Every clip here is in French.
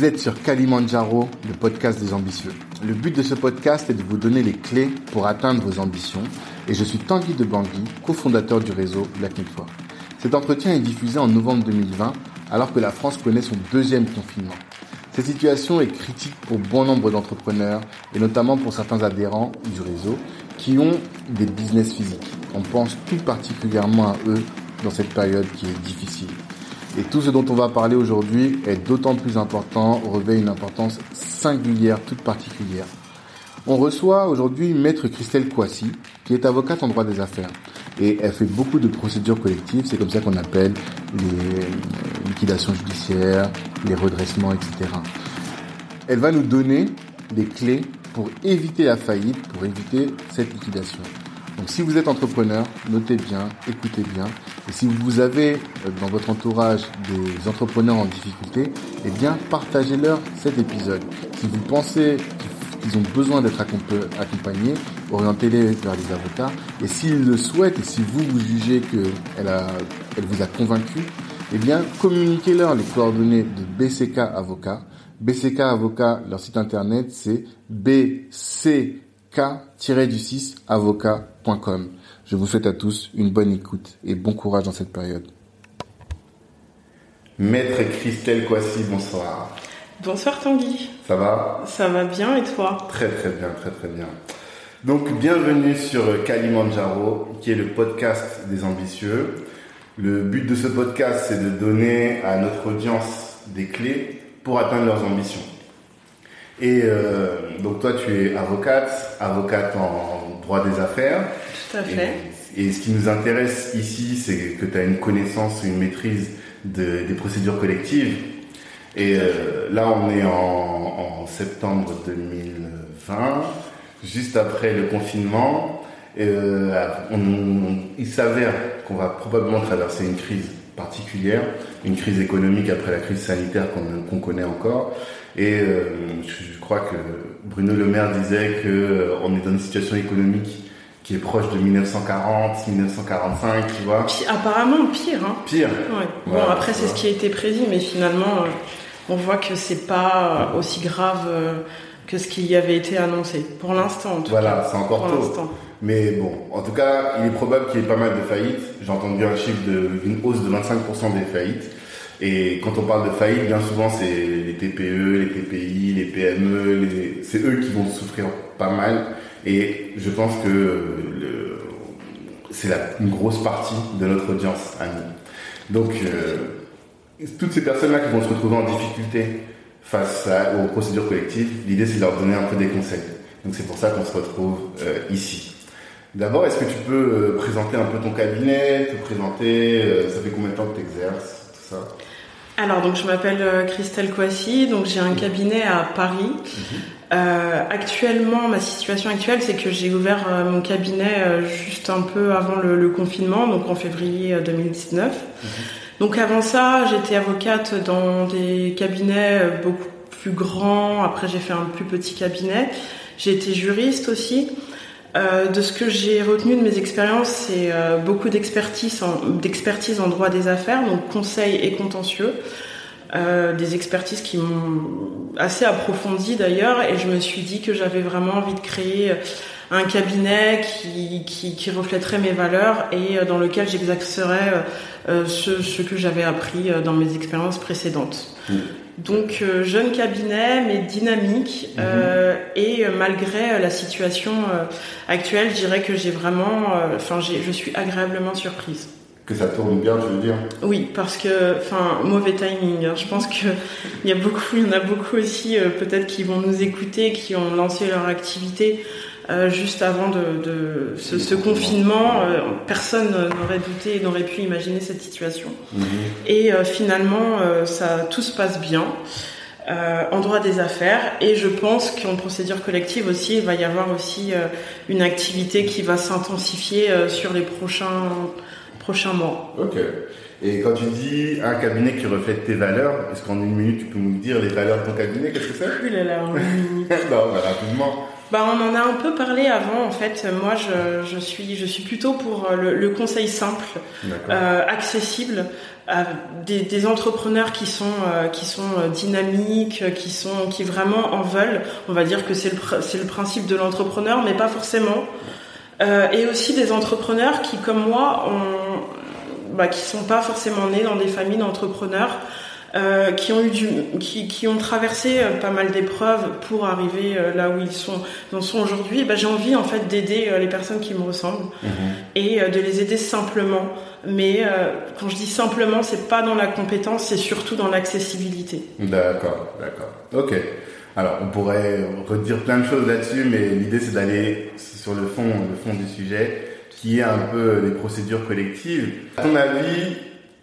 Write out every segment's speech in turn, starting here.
Vous êtes sur Kalimandjaro, le podcast des ambitieux. Le but de ce podcast est de vous donner les clés pour atteindre vos ambitions et je suis Tanguy de Bangui, cofondateur du réseau Black Network. Cet entretien est diffusé en novembre 2020 alors que la France connaît son deuxième confinement. Cette situation est critique pour bon nombre d'entrepreneurs et notamment pour certains adhérents du réseau qui ont des business physiques. On pense tout particulièrement à eux dans cette période qui est difficile. Et tout ce dont on va parler aujourd'hui est d'autant plus important, revêt une importance singulière, toute particulière. On reçoit aujourd'hui Maître Christelle Kouassi, qui est avocate en droit des affaires. Et elle fait beaucoup de procédures collectives, c'est comme ça qu'on appelle les liquidations judiciaires, les redressements, etc. Elle va nous donner des clés pour éviter la faillite, pour éviter cette liquidation. Donc si vous êtes entrepreneur, notez bien, écoutez bien. Et si vous avez euh, dans votre entourage des entrepreneurs en difficulté, eh bien partagez-leur cet épisode. Si vous pensez qu'ils ont besoin d'être accompagnés, orientez-les vers des avocats. Et s'ils le souhaitent, et si vous, vous jugez qu'elle vous a convaincu, eh bien communiquez-leur les coordonnées de BCK Avocats. BCK Avocats, leur site internet, c'est BC k-du-6avocat.com. Je vous souhaite à tous une bonne écoute et bon courage dans cette période. Maître Christelle Coissy, bonsoir. Bonsoir Tanguy. Ça va? Ça va bien et toi? Très très bien, très très bien. Donc bienvenue sur Kalimandjaro, qui est le podcast des ambitieux. Le but de ce podcast, c'est de donner à notre audience des clés pour atteindre leurs ambitions. Et euh, donc toi, tu es avocate, avocate en droit des affaires. Tout à fait. Et, ce qui nous intéresse ici, c'est que tu as une connaissance, une maîtrise de, des procédures collectives. Et euh, là, on est en, en, septembre 2020, juste après le confinement. Euh, on, il s'avère qu'on va probablement traverser une crise particulière, une crise économique après la crise sanitaire qu'on connaît encore. Et euh, je, crois que Bruno Le Maire disait qu'on euh, est dans une situation économique qui est proche de 1940, 1945, tu vois. apparemment pire. Hein. Pire. Bon, après c'est ce qui a été prédit, mais finalement, euh, on voit que c'est pas aussi grave que ce qui y avait été annoncé. Pour l'instant, Voilà, c'est encore tôt. Mais bon, en tout cas, il est probable qu'il y ait pas mal de faillites. J'ai entendu un chiffre d'une hausse de 25% des faillites. Et quand on parle de faillite, bien souvent, c'est les TPE, les TPI, les PME, c'est eux qui vont souffrir pas mal. Et je pense que c'est une grosse partie de notre audience à. Donc, euh, toutes ces personnes-là qui vont se retrouver en difficulté face aux procédures collectives, l'idée c'est de leur donner un peu des conseils. Donc c'est pour ça qu'on se retrouve euh, ici. D'abord, est-ce que tu peux euh, présenter un peu ton cabinet, te présenter, ça fait combien de temps que tu exerces, tout ça? Alors, donc, je m'appelle euh, Christelle Coissy, donc j'ai un cabinet à Paris. Mhm. Euh, actuellement, ma situation actuelle, c'est que j'ai ouvert euh, mon cabinet juste un peu avant le, confinement, donc en février 2019. Mhm. Donc avant ça, j'étais avocate dans des cabinets beaucoup plus grands. Après, j'ai fait un plus petit cabinet. J'ai été juriste aussi. Euh, de ce que j'ai retenu de mes expériences, c'est euh, beaucoup d'expertise en, en droit des affaires, donc conseil et contentieux. Euh, des expertises qui m'ont assez approfondi d'ailleurs, et je me suis dit que j'avais vraiment envie de créer un cabinet qui, qui, reflèterait mes valeurs et dans lequel j'exercerais ce, ce, que j'avais appris dans mes expériences précédentes. Mmh. Donc euh, jeune cabinet mais dynamique mhm. euh, et euh, malgré la situation actuelle, je dirais que j'ai vraiment, enfin je suis agréablement surprise. Que ça tourne bien, tu veux dire? Oui, parce que, enfin, mauvais timing. Hein. Je pense que il y a beaucoup, il y en a beaucoup aussi peut-être qui vont nous écouter, qui ont lancé leur activité euh, juste avant de, ce, confinement, euh, personne n'aurait douté, n'aurait pu imaginer cette situation. Mhm. Et euh, finalement, ça, tout se passe bien. en droit des affaires et je pense qu'en procédure collective aussi il va y avoir aussi une activité qui va s'intensifier sur les prochains prochains mois. Ok. Et quand tu dis un cabinet qui reflète tes valeurs, est-ce qu'en une minute tu peux nous dire les valeurs de ton cabinet? Qu'est-ce que c'est? Oui là là, en une minute. non, mais rapidement. Bah, on en a un peu parlé avant. En fait, moi, je, je suis, je suis plutôt pour le, le conseil simple, euh, accessible, à des, des, entrepreneurs qui sont, euh, qui sont dynamiques, qui sont, qui vraiment en veulent. On va dire que c'est le, c'est le principe de l'entrepreneur, mais pas forcément. Euh, et aussi des entrepreneurs qui, comme moi, ont, bah, qui sont pas forcément nés dans des familles d'entrepreneurs. Euh, qui ont eu du, qui, qui ont traversé euh, pas mal d'épreuves pour arriver euh, là où ils sont, en sont aujourd'hui. Bah, j'ai envie en fait d'aider les personnes qui me ressemblent mhm. et de les aider simplement. Mais quand je dis simplement, c'est pas dans la compétence, c'est surtout dans l'accessibilité. D'accord, d'accord. Ok. Alors, on pourrait redire plein de choses là-dessus, mais l'idée c'est d'aller sur le fond, le fond du sujet, qui est un peu les procédures collectives. À ton avis,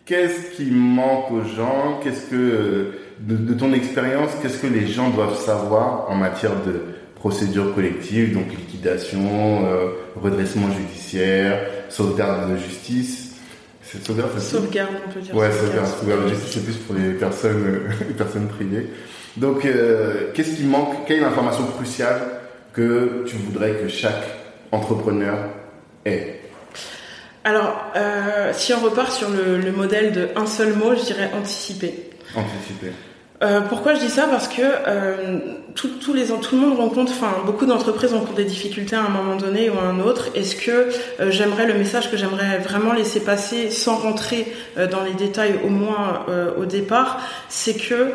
qu'est-ce qui manque aux gens? Qu'est-ce que, de, ton expérience, qu'est-ce que les gens doivent savoir en matière de procédure collective, donc liquidation, euh, redressement judiciaire, sauvegarde de justice? C'est sauvegarde, sauvegarde, on peut dire. Ouais, sauvegarde, sauvegarde. De justice, c'est plus pour les personnes, les personnes privées. Donc, euh, qu'est-ce qui manque? Quelle est l'information cruciale que tu voudrais que chaque entrepreneur ait? Alors, euh, si on repart sur le, modèle de un seul mot, je dirais anticiper. Anticiper. Euh, pourquoi je dis ça? Parce que euh, tout, les, tout le monde rencontre, enfin beaucoup d'entreprises rencontrent des difficultés à un moment donné ou à un autre. Est-ce que j'aimerais le message que j'aimerais vraiment laisser passer sans rentrer dans les détails au moins au départ, c'est que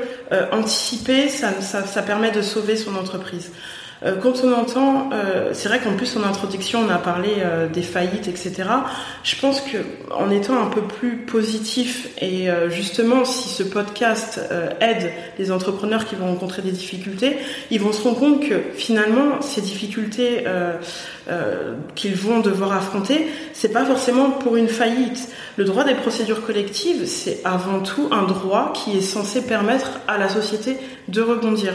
anticiper, ça, ça permet de sauver son entreprise. Euh, quand on entend, euh, c'est vrai qu'en plus en introduction on a parlé euh, des faillites, etc. Je pense que en étant un peu plus positif et justement si ce podcast aide les entrepreneurs qui vont rencontrer des difficultés, ils vont se rendre compte que finalement ces difficultés qu'ils vont devoir affronter, c'est pas forcément pour une faillite. Le droit des procédures collectives, c'est avant tout un droit qui est censé permettre à la société de rebondir.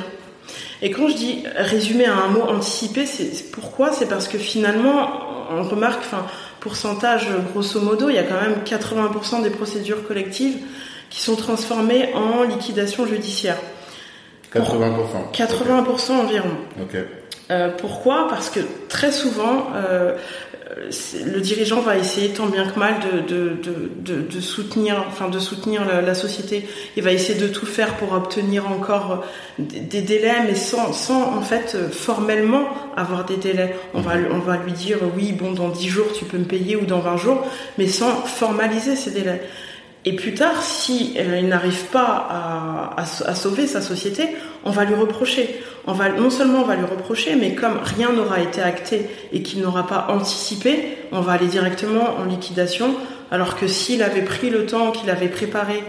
Et quand je dis résumer à un mot anticipé, c'est pourquoi? C'est parce que finalement, on remarque, enfin, pourcentage grosso modo, il y a quand même 80% des procédures collectives qui sont transformées en liquidation judiciaire. 80%. 80% environ. Ok. Euh, pourquoi? Parce que très souvent, euh, le dirigeant va essayer tant bien que mal de, soutenir, enfin de soutenir la, société. Il va essayer de tout faire pour obtenir encore des, délais, mais sans, sans en fait formellement avoir des délais. On va, on va lui dire oui, bon, dans 10 jours tu peux me payer ou dans 20 jours, mais sans formaliser ces délais. Et plus tard, si euh, il n'arrive pas à, sauver sa société, on va lui reprocher. On va non seulement on va lui reprocher, mais comme rien n'aura été acté et qu'il n'aura pas anticipé, on va aller directement en liquidation. Alors que s'il avait pris le temps, qu'il avait préparé,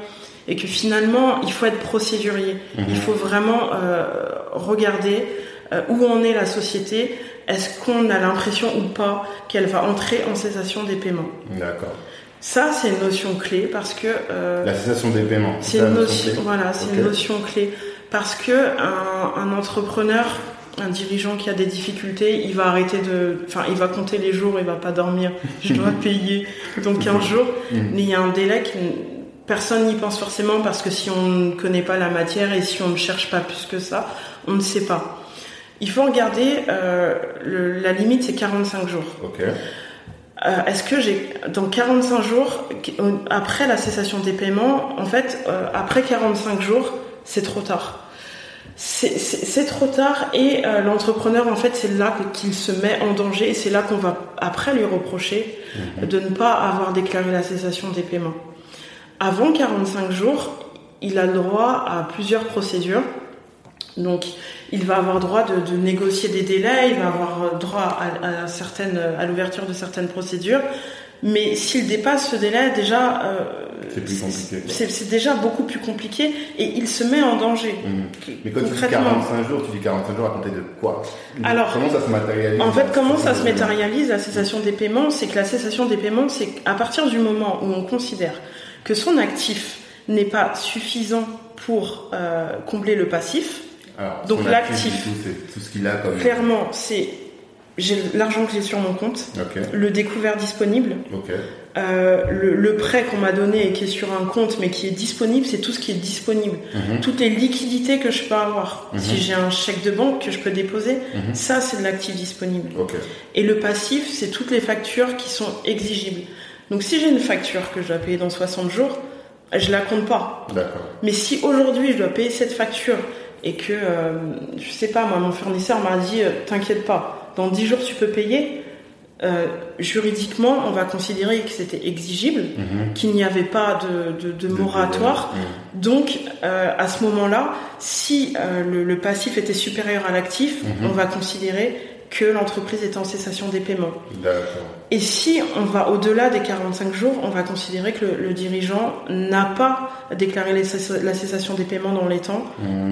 et que finalement il faut être procédurier, mhm. il faut vraiment euh, regarder euh, où en est la société. Est-ce qu'on a l'impression ou pas qu'elle va entrer en cessation des paiements? D'accord. Ça, c'est une notion clé parce que euh, la cessation des paiements. C'est une notion, voilà, c'est une notion clé parce que un, un, entrepreneur, un dirigeant qui a des difficultés, il va arrêter de, enfin, il va compter les jours, il va pas dormir. Je dois payer donc 15 jours, mais il y a un délai que personne n'y pense forcément parce que si on ne connaît pas la matière et si on ne cherche pas plus que ça, on ne sait pas. Il faut regarder, euh, le, la limite c'est 45 jours. Okay. Euh, est-ce que j'ai dans 45 jours après la cessation des paiements, en fait, euh, après 45 jours, c'est trop tard. C'est trop tard et euh, l'entrepreneur, en fait, c'est là qu'il se met en danger et c'est là qu'on va après lui reprocher mhm. de ne pas avoir déclaré la cessation des paiements. Avant 45 jours, il a le droit à plusieurs procédures. Donc, il va avoir droit de, négocier des délais, il va avoir droit à, certaines, à l'ouverture de certaines procédures. Mais s'il dépasse ce délai, déjà, euh, c'est déjà beaucoup plus compliqué et il se met en danger. Mmh. Mais quand tu dis 45 jours, tu dis 45 jours à compter de quoi? Alors, comment ça se matérialise? En fait, comment ça se matérialise la cessation des paiements? C'est que la cessation des paiements, c'est à partir du moment où on considère que son actif n'est pas suffisant pour euh, combler le passif, donc l'actif, tout, ce qu'il a comme... Clairement, c'est j'ai l'argent que j'ai sur mon compte, le découvert disponible, euh, le, prêt qu'on m'a donné et qui est sur un compte mais qui est disponible, c'est tout ce qui est disponible. Mhm. Toutes les liquidités que je peux avoir. Mhm. Si j'ai un chèque de banque que je peux déposer, mhm. ça c'est de l'actif disponible. Et le passif, c'est toutes les factures qui sont exigibles. Donc si j'ai une facture que je dois payer dans 60 jours, je la compte pas. Mais si aujourd'hui je dois payer cette facture et que, euh, je sais pas, moi mon fournisseur m'a dit, euh, t'inquiète pas, dans 10 jours tu peux payer, euh, juridiquement, on va considérer que c'était exigible, mhm. qu'il n'y avait pas de, moratoire. Mhm. Donc, euh, à ce moment-là, si euh, le, passif était supérieur à l'actif, mhm. on va considérer que l'entreprise est en cessation des paiements. Et si on va au-delà des 45 jours, on va considérer que le, dirigeant n'a pas déclaré la cessation des paiements dans les temps,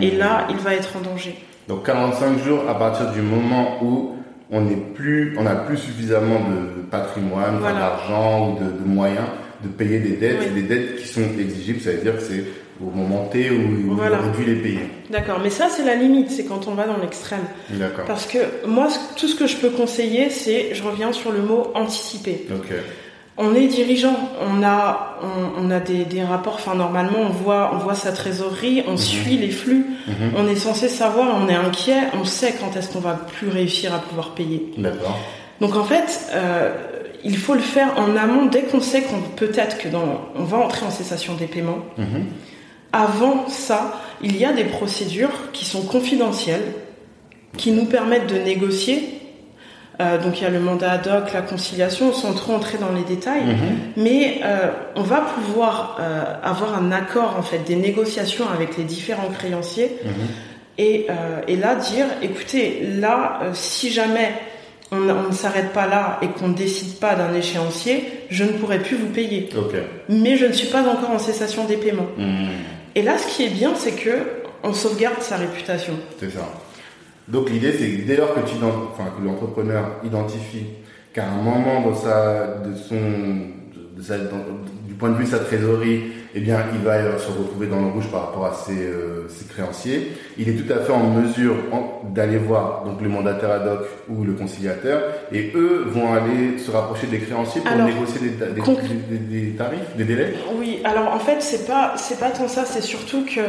et là, il va être en danger. Donc 45 jours à partir du moment où on n'est plus, on n'a plus suffisamment de patrimoine, d'argent ou de, moyens de payer des dettes, des dettes qui sont exigibles, ça veut dire que c'est au moment T où il aurait dû les payer. D'accord, mais ça c'est la limite, c'est quand on va dans l'extrême. D'accord. Parce que moi, tout ce que je peux conseiller, c'est, je reviens sur le mot anticiper. Ok on est dirigeant, on a, on, a des, rapports. Enfin, normalement, on voit, on voit sa trésorerie, on mhm. suit les flux. Mhm. On est censé savoir, on est inquiet, on sait quand est-ce qu'on va plus réussir à pouvoir payer. D'accord. Donc en fait, euh, il faut le faire en amont dès qu'on sait qu'on peut-être que dans, on va entrer en cessation des paiements. Mhm. Avant ça, il y a des procédures qui sont confidentielles, qui nous permettent de négocier euh, donc il y a le mandat ad hoc, la conciliation, sans trop entrer dans les détails, mhm. mais euh, on va pouvoir euh, avoir un accord en fait, des négociations avec les différents créanciers, mhm. et, et, là dire, écoutez, là, si jamais on, ne s'arrête pas là et qu'on ne décide pas d'un échéancier, je ne pourrai plus vous payer. Mais je ne suis pas encore en cessation des paiements. Mhm. Et là, ce qui est bien, c'est que on sauvegarde sa réputation. C'est ça. Donc l'idée, c'est que dès lors que, tu, enfin, que l'entrepreneur identifie qu'à un moment de sa, de son, de sa, du point de vue de sa trésorerie, eh bien, il va se retrouver dans le rouge par rapport à ses, euh, ses créanciers. Il est tout à fait en mesure d'aller voir donc le mandataire ad hoc ou le conciliateur, et eux vont aller se rapprocher des créanciers pour négocier des, des, des, tarifs, des délais. Oui, alors en fait, c'est pas c'est pas tant ça, c'est surtout que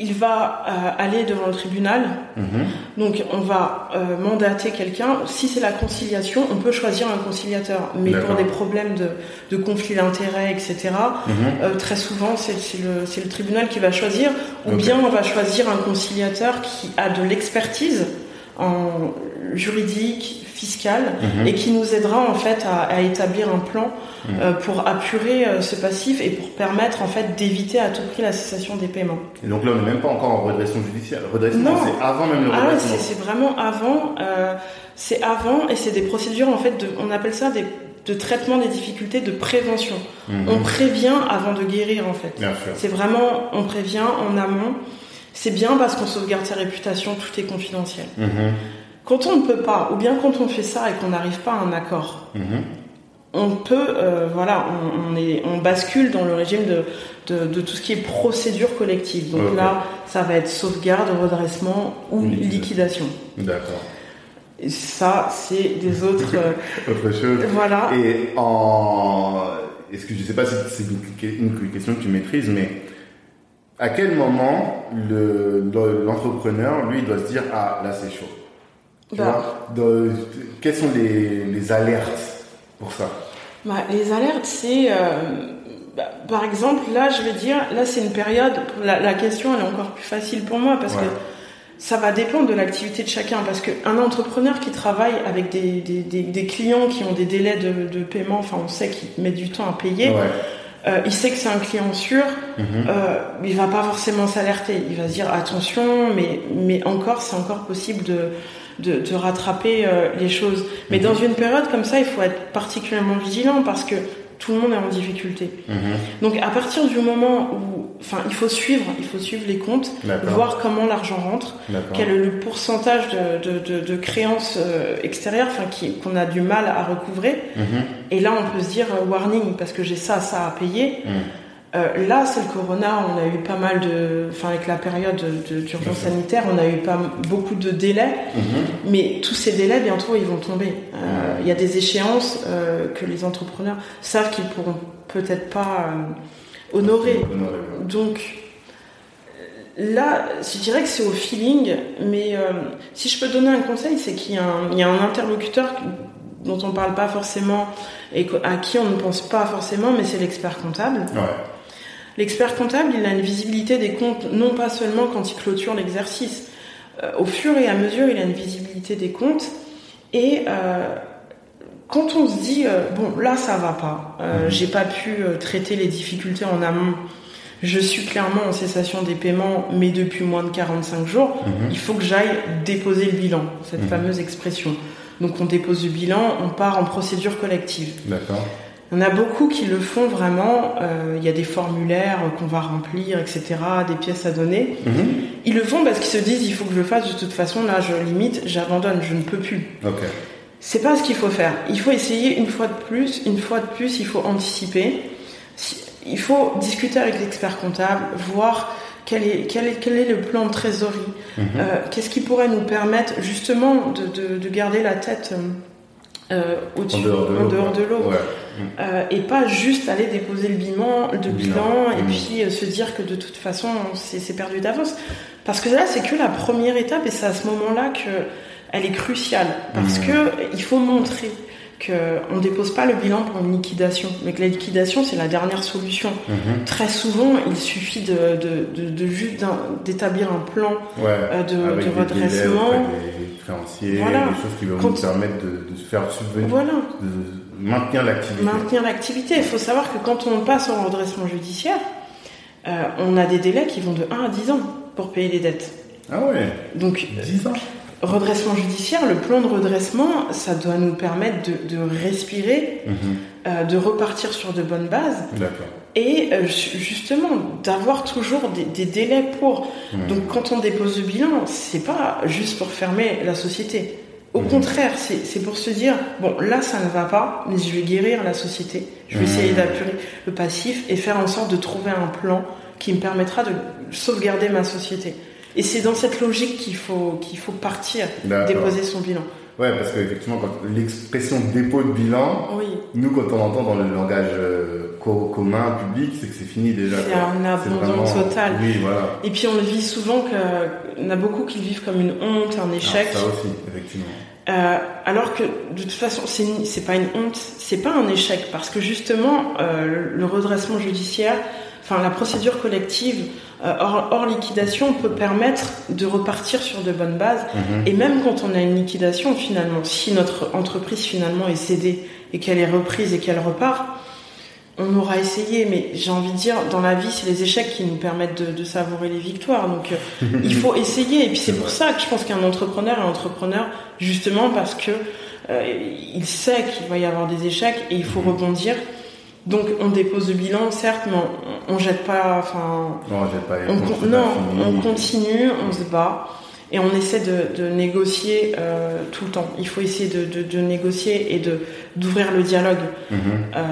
il va euh, aller devant le tribunal. Mhm. Donc on va euh, mandater quelqu'un. Si c'est la conciliation, on peut choisir un conciliateur. Mais pour des problèmes de, de conflit d'intérêts, etc., mhm. euh, très souvent c'est le, le, tribunal qui va choisir. Ou bien on va choisir un conciliateur qui a de l'expertise en juridique, fiscal, mhm. et qui nous aidera en fait à, établir un plan mhm. euh, pour apurer euh, ce passif et pour permettre en fait d'éviter à tout prix la cessation des paiements. Et donc là, on n'est même pas encore en redressement judiciaire. Redressement, c'est avant même le ah redressement. c'est vraiment avant. Euh, c'est avant et c'est des procédures en fait de, on appelle ça des de traitement des difficultés de prévention. Mhm. On prévient avant de guérir en fait. C'est vraiment on prévient en amont. C'est bien parce qu'on sauvegarde sa réputation, tout est confidentiel. Quand on ne peut pas, ou bien quand on fait ça et qu'on n'arrive pas à un accord, mhm. on peut, euh, voilà, on, est, on bascule dans le régime de, de, tout ce qui est procédure collective. Donc là, ça va être sauvegarde, redressement ou liquidation. D'accord. Et ça, c'est des autres. Euh, Autre chose. Voilà. Et en. Est-ce que je ne sais pas si c'est une question que tu maîtrises, mais à quel moment l'entrepreneur, lui, doit se dire Ah, là, c'est chaud? Bah. quelles sont les, alertes pour ça? Bah, Les alertes, c'est euh, bah, par exemple, là, je vais dire, là, c'est une période. La, question, elle est encore plus facile pour moi parce que ça va dépendre de l'activité de chacun. Parce qu'un entrepreneur qui travaille avec des, clients qui ont des délais de, paiement, enfin, on sait qu'il met du temps à payer. Euh, il sait que c'est un client sûr, mhm. euh, il va pas forcément s'alerter. Il va se dire attention, mais mais encore, c'est encore possible de de, rattraper euh, les choses. Mais mhm. dans une période comme ça, il faut être particulièrement vigilant parce que tout le monde est en difficulté. Mhm. Donc à partir du moment où, enfin, il faut suivre, il faut suivre les comptes, voir comment l'argent rentre, quel est le pourcentage de, de, créances euh, extérieures, enfin, qu'on a du mal à recouvrer. Mhm. Et là, on peut se dire euh, warning parce que j'ai ça, ça à payer. Euh, là, c'est le corona, on a eu pas mal de. Enfin, avec la période d'urgence sanitaire, on a eu pas beaucoup de délais, mhm. mais tous ces délais, bientôt, ils vont tomber. Euh, il y a des échéances euh, que les entrepreneurs savent qu'ils pourront peut-être pas honorer. Donc, là, je dirais que c'est au feeling, mais si je peux donner un conseil, c'est qu'il y, y, a un interlocuteur dont on parle pas forcément et à qui on ne pense pas forcément, mais c'est l'expert comptable. Ouais. L'expert comptable, il a une visibilité des comptes non pas seulement quand il clôture l'exercice. Euh, au fur et à mesure, il a une visibilité des comptes. Et euh, quand on se dit, euh, bon, là, ça va pas, mhm. j'ai pas pu traiter les difficultés en amont, je suis clairement en cessation des paiements, mais depuis moins de 45 jours, mhm. il faut que j'aille déposer le bilan, cette mhm. fameuse expression. Donc on dépose le bilan, on part en procédure collective. D'accord. Il y en a beaucoup qui le font vraiment. Euh, il y a des formulaires qu'on va remplir, etc., des pièces à donner. Mhm. Ils le font parce qu'ils se disent il faut que je le fasse de toute façon. Là, je limite, j'abandonne, je ne peux plus. Okay. C'est pas ce qu'il faut faire. Il faut essayer une fois de plus, une fois de plus, il faut anticiper. Il faut discuter avec l'expert comptable, voir quel est, quel est, quel est le plan de trésorerie. Mhm. Euh, Qu'est-ce qui pourrait nous permettre justement de, de, de garder la tête euh, au-dessus, en dehors de l'eau. Euh, et pas juste aller déposer le bilan, le bilan, et mmh. puis euh, se dire que de toute façon c'est perdu d'avance. Parce que là c'est que la première étape et c'est à ce moment-là que elle est cruciale parce mmh. que il faut montrer qu'on ne dépose pas le bilan pour une liquidation, mais que la liquidation, c'est la dernière solution. Mmh. Très souvent, il suffit de, de, de, juste d'établir un plan euh, de, redressement. Des créanciers, voilà. des choses qui vont nous permettre de, se faire subvenir, voilà. Maintenir l'activité. Maintenir l'activité. Il faut savoir que quand on passe en redressement judiciaire, euh, on a des délais qui vont de 1 à 10 ans pour payer les dettes. Ah ouais Donc, 10 ans redressement judiciaire, le plan de redressement, ça doit nous permettre de, respirer, mhm. euh, de repartir sur de bonnes bases. Et euh, justement, d'avoir toujours des, délais pour. Mhm. Donc, quand on dépose le bilan, c'est pas juste pour fermer la société. Au mhm. contraire, c'est pour se dire, bon, là, ça ne va pas, mais je vais guérir la société. Je vais essayer d'apurer le passif et faire en sorte de trouver un plan qui me permettra de sauvegarder ma société. Et c'est dans cette logique qu'il faut, qu'il faut partir, déposer son bilan. Ouais, parce qu'effectivement, l'expression dépôt de bilan, nous, quand on entend dans le langage euh, commun, public, c'est que c'est fini déjà. C'est un abandon total. Oui, voilà. Et puis on le vit souvent, qu'on a beaucoup qui le vivent comme une honte, un échec. Ah, ça aussi, effectivement. Euh, alors que de toute façon, c'est pas une honte, c'est pas un échec, parce que justement, euh, le redressement judiciaire, enfin la procédure collective euh, hors, liquidation peut permettre de repartir sur de bonnes bases. Mhm. Et même quand on a une liquidation, finalement, si notre entreprise finalement est cédée et qu'elle est reprise et qu'elle repart, on aura essayé, mais j'ai envie de dire, dans la vie, c'est les échecs qui nous permettent de, savourer les victoires. Donc, euh, il faut essayer. Et puis, c'est pour ça que je pense qu'un entrepreneur est entrepreneur, justement parce que euh, il sait qu'il va y avoir des échecs et il faut rebondir. Donc on dépose le bilan, certes, mais on, jette pas. Enfin, non, on jette pas. On, non, on continue, on se bat et on essaie de, négocier euh, tout le temps. Il faut essayer de, négocier et de d'ouvrir le dialogue. Mhm. Euh,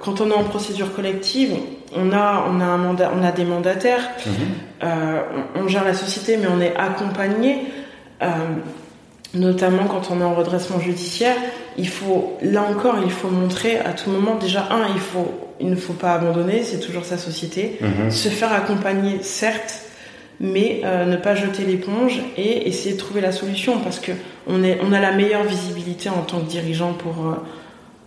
quand on est en procédure collective, on a on a un mandat, on a des mandataires, mhm. euh, on, gère la société, mais on est accompagné notamment quand on est en redressement judiciaire, il faut, là encore, il faut montrer à tout moment, déjà, un, il faut, il ne faut pas abandonner, c'est toujours sa société, mhm. se faire accompagner, certes, mais euh, ne pas jeter l'éponge et essayer de trouver la solution parce que on, est, on a la meilleure visibilité en tant que dirigeant pour, euh,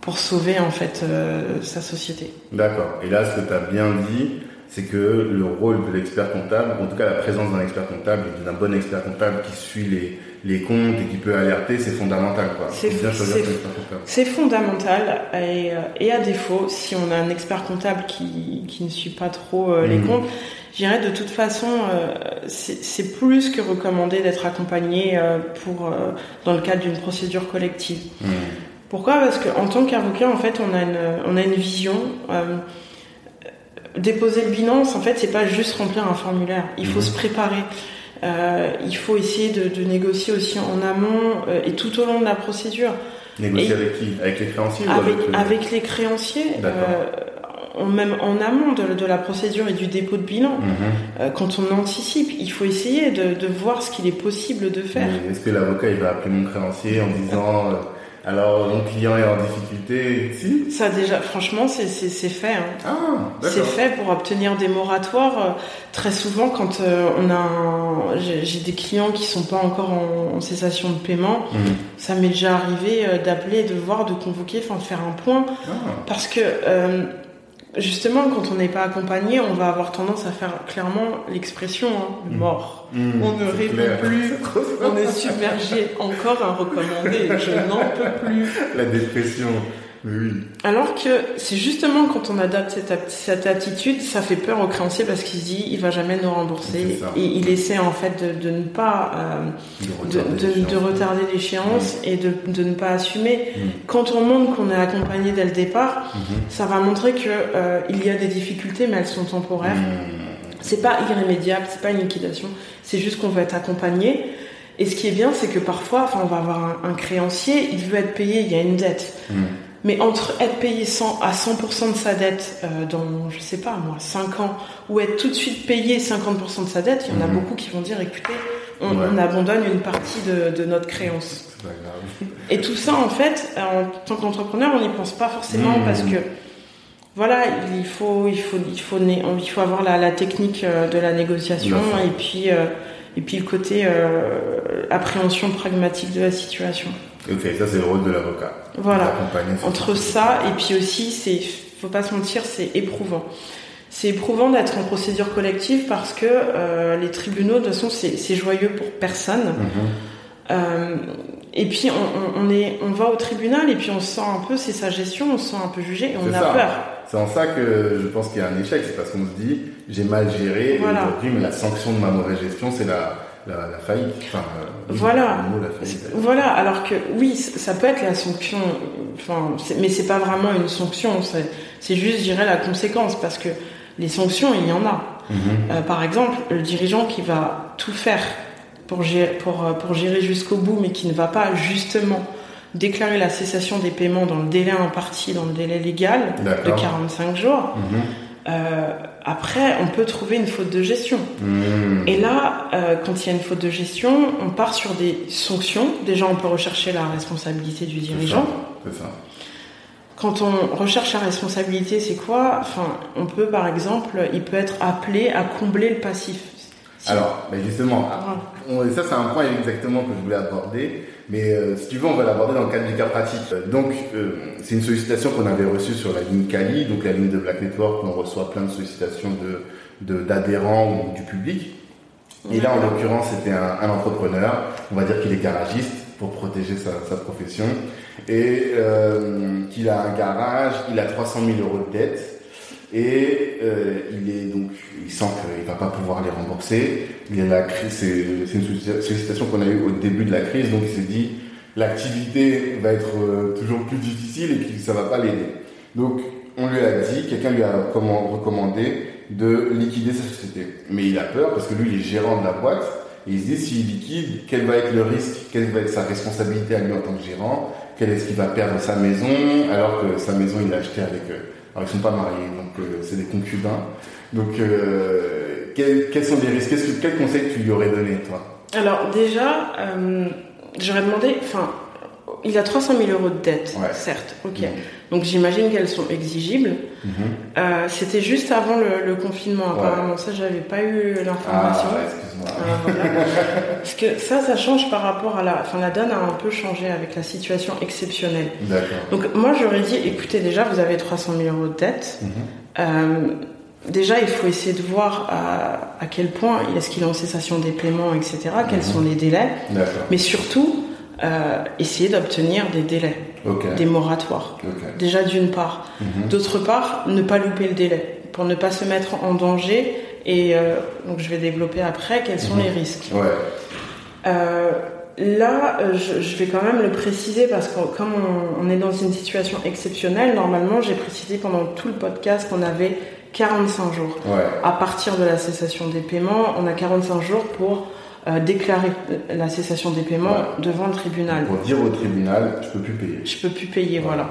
pour sauver en fait euh, sa société. D'accord. Et là, ce que tu as bien dit, c'est que le rôle de l'expert comptable, en tout cas la présence d'un expert comptable, d'un bon expert comptable qui suit les, les comptes et qui peut alerter, c'est fondamental. C'est fondamental et, euh, et, à défaut, si on a un expert comptable qui, qui ne suit pas trop euh, les mmh. comptes, j'irais de toute façon, euh, c'est plus que recommandé d'être accompagné pour dans le cadre d'une procédure collective. Mmh. Pourquoi? Parce qu'en tant qu'avocat, en fait, on a une, on a une vision déposer le bilan, en fait, c'est pas juste remplir un formulaire. Il faut mhm. se préparer. Euh, il faut essayer de, négocier aussi en amont euh, et tout au long de la procédure. Négocier avec qui? Avec les créanciers avec, avec, les créanciers. Euh, même en amont de, la procédure et du dépôt de bilan, mhm. euh, quand on anticipe, il faut essayer de, voir ce qu'il est possible de faire. Est-ce que l'avocat il va appeler mon créancier en disant euh, alors mon client est en difficulté si Ça déjà, franchement, c'est fait. Hein. Ah, c'est fait pour obtenir des moratoires. Euh, très souvent, quand on a, j'ai des clients qui sont pas encore en, cessation de paiement, mhm. ça m'est déjà arrivé d'appeler, de voir, de convoquer, enfin de faire un point, ah. parce que Justement, quand on n'est pas accompagné, on va avoir tendance à faire clairement l'expression hein, mmh. mort. Mmh, on ne répond plus, on est submergé. Encore un recommandé, je n'en peux plus. La dépression. Oui. Alors que c'est justement quand on adapte cette, attitude, ça fait peur au créancier parce qu'il se dit il va jamais nous rembourser et il essaie en fait de, ne pas euh, de, retarder l'échéance mm. et de, ne pas assumer. Mm. Quand on montre qu'on est accompagné dès le départ, mm-hmm. ça va montrer que euh, il y a des difficultés mais elles sont temporaires. Mm. C'est pas irrémédiable, c'est pas une liquidation, c'est juste qu'on va être accompagné. Et ce qui est bien, c'est que parfois, enfin, on va avoir un, créancier, il veut être payé, il y a une dette. Mais entre être payé 100 à 100% de sa dette euh, dans, je sais pas moi, 5 ans, ou être tout de suite payé 50% de sa dette, il y en a mhm. beaucoup qui vont dire, écoutez, on, abandonne une partie de, notre créance. Et tout ça, en fait, en tant qu'entrepreneur, on n'y pense pas forcément mhm. parce que, voilà, il faut, il faut, il faut, il faut avoir la, la technique euh, de la négociation et puis, euh, et puis le côté appréhension pragmatique de la situation. Ok, ça c'est le rôle de l'avocat. Voilà. Entre ça et puis aussi, c'est, faut pas se mentir, c'est éprouvant. C'est éprouvant d'être en procédure collective parce que euh, les tribunaux, de toute façon, c'est joyeux pour personne. Mhm. Euh, et puis on, on, est, on va au tribunal et puis on sent un peu, c'est sa gestion, on se sent un peu jugé et on a peur. C'est en ça que je pense qu'il y a un échec, c'est parce qu'on se dit j'ai mal géré voilà. et mais la sanction de ma mauvaise gestion, c'est la, la, faillite. Enfin, euh, voilà. voilà. Alors que oui, ça peut être la sanction. Enfin, mais c'est pas vraiment une sanction. C'est juste, je dirais, la conséquence parce que les sanctions, il y en a. Mhm. Euh, par exemple, le dirigeant qui va tout faire pour gérer, pour, pour gérer jusqu'au bout, mais qui ne va pas justement déclarer la cessation des paiements dans le délai imparti, dans le délai légal de 45 jours. Mhm. Euh, après, on peut trouver une faute de gestion. Hmm. Et là, euh, quand il y a une faute de gestion, on part sur des sanctions. Déjà, on peut rechercher la responsabilité du dirigeant. C'est ça. Quand on recherche la responsabilité, c'est quoi? Enfin, on peut, par exemple, il peut être appelé à combler le passif. Alors, mais justement, ah. ça c'est un point exactement que je voulais aborder. Mais euh, si tu veux, on va l'aborder dans le cadre du cas pratique. Euh, donc, euh, c'est une sollicitation qu'on avait reçue sur la ligne Cali, donc la ligne de Black Network, où on reçoit plein de sollicitations de, d'adhérents ou du public. Et là, en l'occurrence, c'était un, entrepreneur, on va dire qu'il est garagiste pour protéger sa, sa profession, et qu'il a un garage, il a 300 000 euros de dette, et euh, il est donc il sent qu'il va pas pouvoir les rembourser. Il y a la crise, c'est une sollicitation qu'on a eue au début de la crise, donc il s'est dit l'activité va être euh, toujours plus difficile et que ça va pas l'aider. Donc on lui a dit, quelqu'un lui a recommandé de liquider sa société. Mais il a peur parce que lui il est gérant de la boîte et il se dit s'il liquide, quel va être le risque, quelle va être sa responsabilité à lui en tant que gérant, quel est-ce qu'il va perdre sa maison? Alors que sa maison il l'a achetée avec eux alors ils sont pas mariés, donc euh, c'est des concubins. Donc euh, quels, sont les risques? Que, Quel conseil tu lui aurais donné, toi? Alors déjà, euh, j'aurais demandé, enfin, il a 300 000 euros de dette, certes, ok. Mhm. Donc j'imagine qu'elles sont exigibles. Mhm. Euh, c'était juste avant le, confinement, apparemment. Ça, j'avais pas eu l'information. Ah, excuse-moi. Parce que ça, ça change par rapport à la. Enfin, la donne a un peu changé avec la situation exceptionnelle. D'accord. Donc moi, j'aurais dit, écoutez, déjà, vous avez 300 000 euros de dette. Mhm. Euh, déjà, il faut essayer de voir à, quel point est-ce qu'il est en cessation des paiements, etc. Quels sont les délais. Mais surtout, euh, essayer d'obtenir des délais, des moratoires. Déjà d'une part. Mhm. D'autre part, ne pas louper le délai pour ne pas se mettre en danger. Et euh, donc je vais développer après quels sont mhm. les risques. Euh, là, je, vais quand même le préciser parce que comme on, est dans une situation exceptionnelle, normalement j'ai précisé pendant tout le podcast qu'on avait 45 jours. À partir de la cessation des paiements, on a 45 jours pour euh, déclarer la cessation des paiements devant le tribunal. Pour dire au tribunal, je peux plus payer. Je peux plus payer, voilà.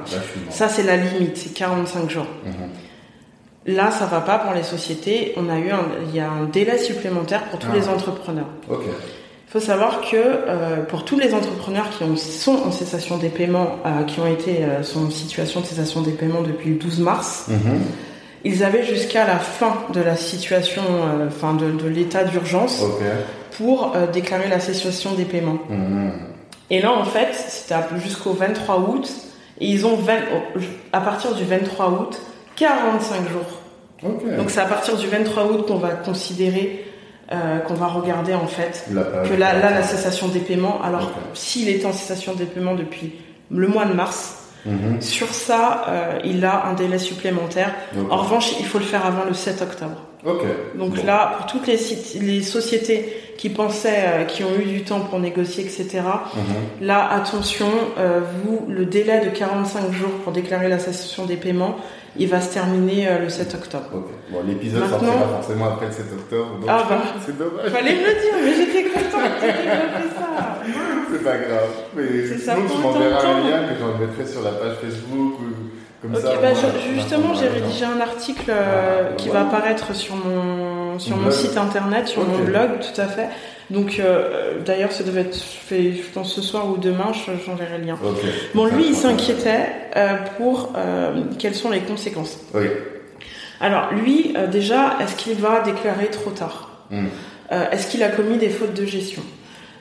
ça, c'est la limite, c'est 45 jours. Mhm. Là, ça va pas pour les sociétés. On a eu un, il y a un délai supplémentaire pour tous Ah. les entrepreneurs. Ok. Il faut savoir que euh, pour tous les entrepreneurs qui ont, sont en cessation des paiements, euh, qui ont été sont en situation de cessation des paiements depuis le 12 mars, Mhm. ils avaient jusqu'à la fin de la situation, fin de, de l'état d'urgence, Ok. Pour euh, déclarer la cessation des paiements. Mhm. Et là, en fait, c'était jusqu'au 23 août, et ils ont 20, au- à partir du 23 août 45 jours. Donc c'est à partir du 23 août qu'on va considérer, euh, qu'on va regarder en fait La que là, la cessation des paiements. Alors s'il est en cessation des paiements depuis le mois de mars, Mhm. sur ça, euh, il a un délai supplémentaire. En revanche, il faut le faire avant le 7 octobre. Donc Bon. là, pour toutes les sociétés qui pensaient, euh, qui ont eu du temps pour négocier, etc. Mhm. Là, attention, euh, vous, le délai de 45 jours pour déclarer la cessation des paiements, il va se terminer euh, le 7 octobre. Bon, l'épisode sortira forcément après le 7 octobre. Donc Ah bah. c'est dommage. Fallait me le dire, mais j'étais contente ça. C'est pas grave. Mais C'est ça, tu m'enverras un lien que j'en mettrai sur la page Facebook ou comme ça. bah, moi, je- justement, j'ai rédigé un article euh, qui va apparaître sur mon sur mon site internet, sur mon blog, tout à fait. Donc, euh, d'ailleurs, ça devait être fait, je pense, ce soir ou demain, je- j'enverrai le lien. Bon, lui, il s'inquiétait euh, pour euh, quelles sont les conséquences. Oui. Alors, lui, déjà, est-ce qu'il va déclarer trop tard? Hmm. Est-ce qu'il a commis des fautes de gestion?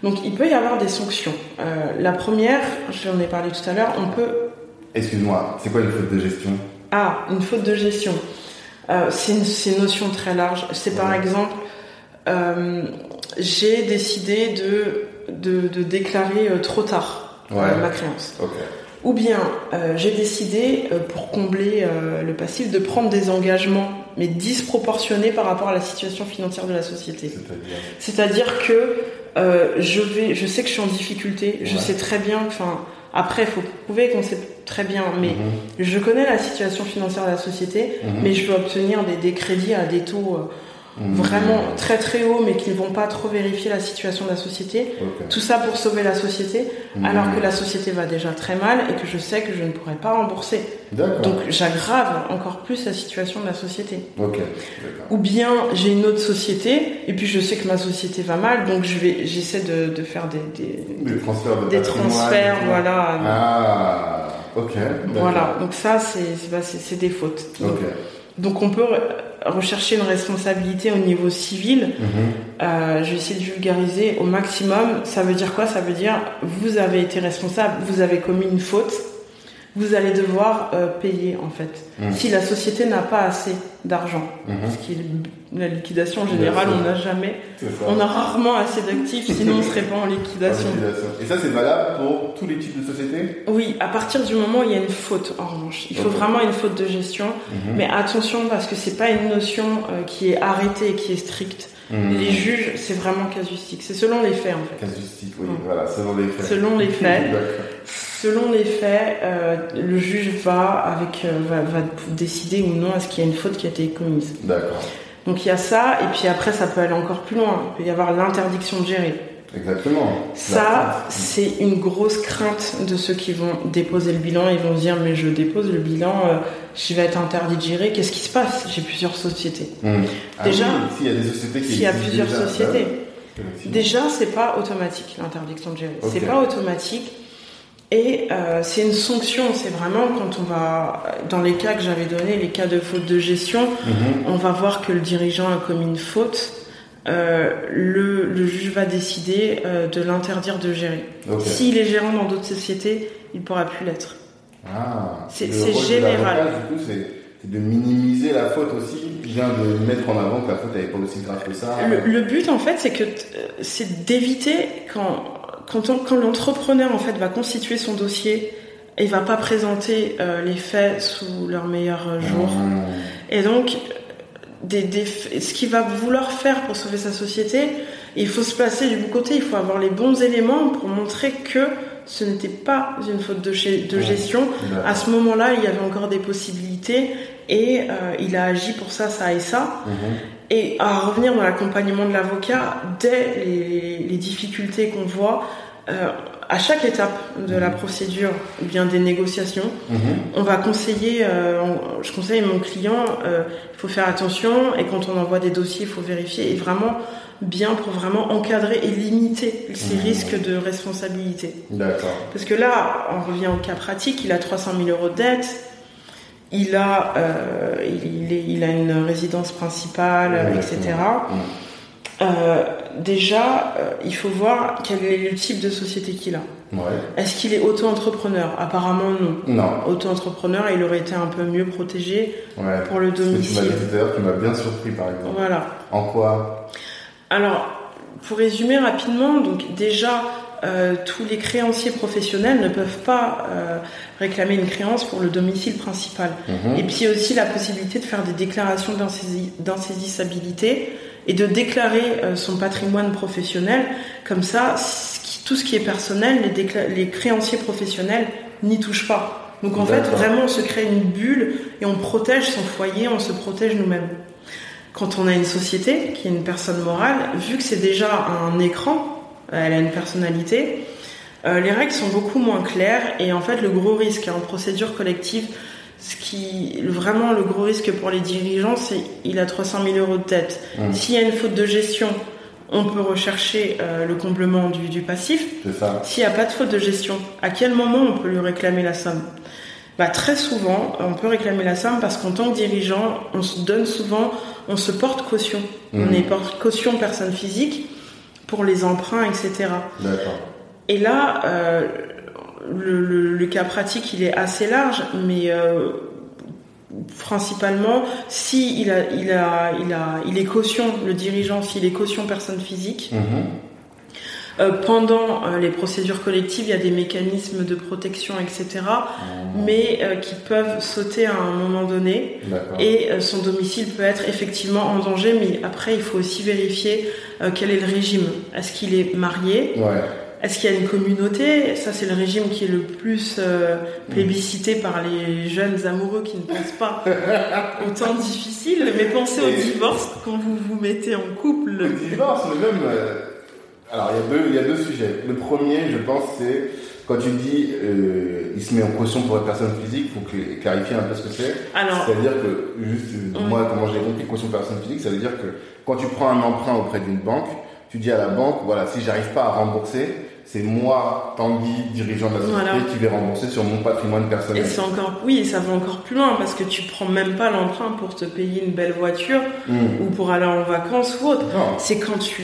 Donc, il peut y avoir des sanctions. La première, j'en ai parlé tout à l'heure, on peut Excuse-moi, c'est quoi une faute de gestion? Ah, une faute de gestion. Euh, c'est une, notion très large. C'est par exemple, euh, j'ai décidé de, de, de déclarer euh, trop tard ma créance. Ou bien, j'ai décidé, pour combler le passif, de prendre des engagements, mais disproportionnés par rapport à la situation financière de la société. C'est-à-dire. Que euh, je vais, je sais que je suis en difficulté, je sais très bien, enfin, après, il faut prouver qu'on sait très bien, mais Mhm. je connais la situation financière de la société, Mhm. mais je veux obtenir des, des crédits à des taux vraiment très très hauts, mais qui ne vont pas trop vérifier la situation de la société. Tout ça pour sauver la société, Mhm. alors que la société va déjà très mal et que je sais que je ne pourrai pas rembourser. Donc j'aggrave encore plus la situation de la société. Ou bien j'ai une autre société et puis je sais que ma société va mal, donc je vais, j'essaie de, de faire des, des, Des transferts de des transferts, voilà. Ah. Ok. Voilà, donc ça c'est c'est- bah, des fautes. Donc. Donc on peut re- rechercher une responsabilité au niveau civil. Mhm. Euh, je vais essayer de vulgariser au maximum. Ça veut dire quoi? Ça veut dire vous avez été responsable, vous avez commis une faute, vous allez devoir euh, payer en fait. Mhm. Si la société n'a pas assez d'argent, Mhm. ce qui est la liquidation en Bien général, sûr. on n'a jamais, on a rarement assez d'actifs, sinon on serait pas en En liquidation. Et ça, c'est valable pour tous les types de sociétés? Oui, à partir du moment où il y a une faute, en revanche, il faut vraiment une faute de gestion. Mhm. Mais attention parce que c'est pas une notion euh, qui est arrêtée et qui est stricte. Les juges, c'est vraiment casuistique. C'est selon les faits en fait. Casuistique, oui, voilà, selon les faits. Selon les faits. Selon les faits, euh, le juge va avec euh, va, va décider ou non est-ce qu'il y a une faute qui a été commise. D'accord. Donc il y a ça et puis après ça peut aller encore plus loin. Il peut y avoir l'interdiction de gérer. Exactement. Ça, c'est une grosse crainte de ceux qui vont déposer le bilan. Ils vont se dire mais je dépose le bilan, euh, je vais être interdit de gérer. Qu'est-ce qui se passe? J'ai plusieurs sociétés. Mhm. Ah Déjà, oui, s'il y a des sociétés qui S'il y a existent plusieurs déjà, sociétés. bah. Déjà, c'est pas automatique l'interdiction de gérer. Ok. C'est pas automatique. Et euh, c'est une sanction. C'est vraiment quand on va, dans les cas que j'avais donnés, les cas de faute de gestion, Mhm. on va voir que le dirigeant a commis une faute. Euh, le, le juge va décider euh, de l'interdire de gérer. S'il est gérant dans d'autres sociétés, il pourra plus l'être. Ah, C'est- général. Du coup, c'est de minimiser la faute aussi, bien de mettre en avant que la faute n'est pas aussi grave que ça. Le, le but, en fait, c'est que euh, c'est d'éviter quand quand, l'entrepreneur en fait va constituer son dossier et va pas présenter euh, les faits sous leur meilleur jour. Mhm. Et donc, des, des f- ce qu'il va vouloir faire pour sauver sa société, il faut se placer du bon côté, il faut avoir les bons éléments pour montrer que ce n'était pas une faute de, gestion. À ce moment-là, il y avait encore des possibilités et euh, il a agi pour ça, ça et ça. Mhm. Et à revenir dans l'accompagnement de l'avocat, dès les, les difficultés qu'on voit, euh, à chaque étape de la procédure ou bien des négociations, on va conseiller, euh, je conseille mon client, euh, il faut faire attention et quand on envoie des dossiers, il faut vérifier et vraiment bien pour vraiment encadrer et limiter ces risques de responsabilité. D'accord. Parce que là, on revient au cas pratique, il a 300 000 euros de dette, il a, euh, il, est- il a une résidence principale, Ouais, etc. Euh, déjà, euh, il faut voir quel est le type de société qu'il a. Ouais. Est-ce qu'il est auto-entrepreneur? Apparemment non. Non. Auto-entrepreneur, il aurait été un peu mieux protégé pour le Ce que tu m'as domicile. dit tout à l'heure, tu m'as bien surpris par exemple. Voilà. En quoi? Alors, pour résumer rapidement, donc déjà, euh, tous les créanciers professionnels ne peuvent pas euh, réclamer une créance pour le domicile principal. Mhm. Et puis il y a aussi la possibilité de faire des déclarations d'insaisi- d'insaisissabilité et de déclarer euh, son patrimoine professionnel. Comme ça, qui- tout ce qui est personnel, les, créanciers professionnels n'y touchent pas. Donc en fait, vraiment, on se crée une bulle et on protège son foyer, on se protège nous-mêmes. Quand on a une société qui est une personne morale, vu que c'est déjà un écran, elle a une personnalité, euh, les règles sont beaucoup moins claires et en fait le gros risque en procédure collective, ce qui vraiment le gros risque pour les dirigeants, c'est il a 300 000 euros de dette. Mhm. S'il y a une faute de gestion, on peut rechercher euh, le comblement du, du passif. S'il n'y a pas de faute de gestion, à quel moment on peut lui réclamer la somme? Bah, Très souvent, on peut réclamer la somme parce qu'en tant que dirigeant, on se donne souvent, on se porte caution. On est porte caution personne physique pour les emprunts, etc. D'accord. Et là, euh, le, le- le cas pratique, il est assez large, mais euh, principalement, si il a, il a, il a, il est caution, le dirigeant, s'il est caution personne physique, Mhm. Euh, pendant euh, les procédures collectives, il y a des mécanismes de protection, etc., mais euh, qui peuvent sauter à un moment donné. Et son domicile peut être effectivement en danger, mais après, il faut aussi vérifier quel est le régime. Est-ce qu'il est marié? Ouais. Est-ce qu'il y a une communauté? Ça, c'est le régime qui est le plus euh, plébiscité par les jeunes amoureux qui ne pensent pas au temps difficile. Mais pensez au divorce quand vous vous mettez en couple. Le divorce, même. euh, Alors, il y, a deux, il y a deux sujets. Le premier, je pense, c'est quand tu dis euh, il se met en caution pour une personne physique, il faut cl- clarifier un peu ce que c'est. Alors, C'est-à-dire que, juste, moi, comment j'ai compris caution personne physique, ça veut dire que quand tu prends un emprunt auprès d'une banque, tu dis à la banque, voilà, si j'arrive pas à rembourser, c'est moi, Tanguy, dirigeant de la société, Voilà. qui vais rembourser sur mon patrimoine personnel. et c'est encore, oui, et ça va encore plus loin parce que tu prends même pas l'emprunt pour te payer une belle voiture Mm. ou pour aller en vacances ou autre. C'est quand tu,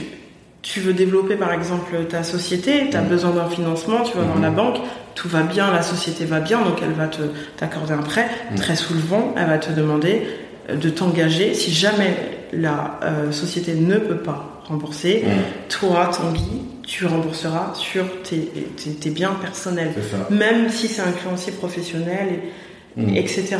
tu veux développer par exemple ta société, tu as Mhm. besoin d'un financement, tu vas dans la banque, tout va bien, la société va bien, donc elle va te t'accorder un prêt. Mhm. Très souvent, elle va te demander euh, de t'engager. Si jamais la euh, société ne peut pas rembourser, Mm. toi, Tanguy, tu rembourseras sur tes, tes, tes biens personnels. Même si c'est un créancier professionnel, et- Mm. etc.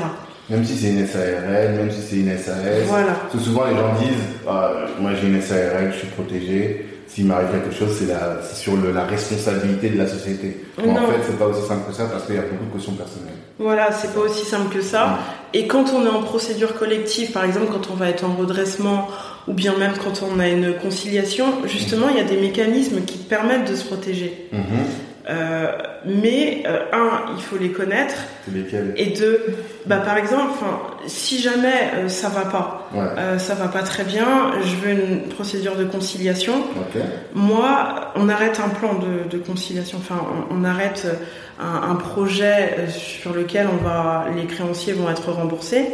Même si c'est une SARL, même si c'est une SAS. Voilà. Parce que souvent les gens disent ah, Moi j'ai une SARL, je suis protégé. S'il m'arrive quelque chose, c'est la- sur le- la responsabilité de la société. Mais en fait, c'est pas aussi simple que ça parce qu'il y a beaucoup de cautions personnelles. Voilà, c'est pas aussi simple que ça. Et quand on est en procédure collective, par exemple, quand on va être en redressement, ou bien même quand on a une conciliation, justement, il y a des mécanismes qui permettent de se protéger. Mhm. Euh, mais euh, un, il faut les connaître, et deux, bah par exemple, enfin, si jamais euh, ça va pas, Ouais. euh, ça va pas très bien, je veux une procédure de conciliation. Moi, on arrête un plan de, de conciliation, enfin, on, on arrête un, un projet sur lequel on va, les créanciers vont être remboursés.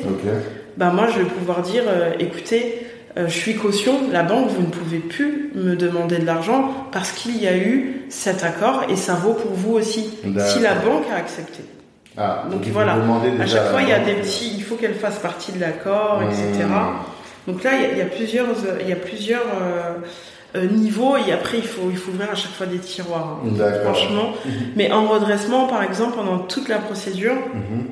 Bah moi, je vais pouvoir dire, écoutez, euh, je suis caution, la banque, vous ne pouvez plus me demander de l'argent parce qu'il y a eu cet accord et ça vaut pour vous aussi. Si la banque a accepté. Ah, Donc voilà. À chaque fois, il y a des petits, il faut qu'elle fasse partie de l'accord, etc. Mmh. Donc là, il y a, il y a plusieurs, il y a plusieurs euh, euh, niveaux et après, il faut, il faut ouvrir à chaque fois des tiroirs. hein. Franchement. Mais en redressement, par exemple, pendant toute la procédure, Mhm.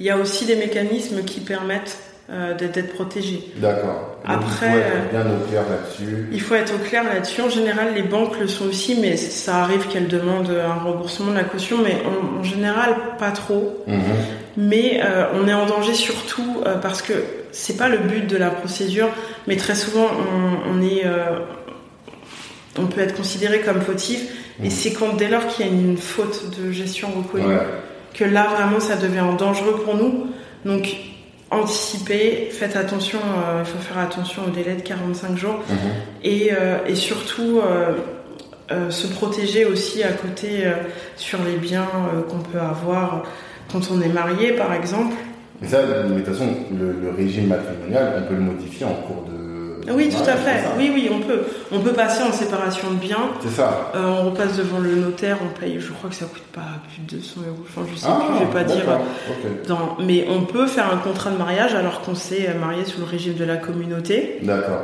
il y a aussi des mécanismes qui permettent euh, d'être protégé. D'accord. Après, il faut euh, être bien au clair là-dessus. Il faut être au clair là-dessus. En général, les banques le sont aussi, mais ça arrive qu'elles demandent un remboursement de la caution, mais en, en général, pas trop. Mhm. Mais euh, on est en danger surtout euh, parce que c'est pas le but de la procédure, mais très souvent on, on est euh, on peut être considéré comme fautif. Et c'est quand dès lors qu'il y a une faute de gestion reconnue que là vraiment ça devient dangereux pour nous. Donc anticiper, faites attention, euh, il faut faire attention au délai de 45 jours mhm. et, euh, et, surtout euh, se protéger aussi à côté sur les biens qu'on peut avoir quand on est marié par exemple. Mais ça, de toute façon, le, régime matrimonial, on peut le modifier en cours de. Oui, tout à fait. Oui, oui, on peut. On peut passer en séparation de biens. C'est ça. Euh, on repasse devant le notaire, on paye. Je crois que ça coûte pas plus de 200 euros. Enfin, je sais plus, je vais pas ah, dire. Dans... Mais on peut faire un contrat de mariage alors qu'on s'est marié sous le régime de la communauté. D'accord.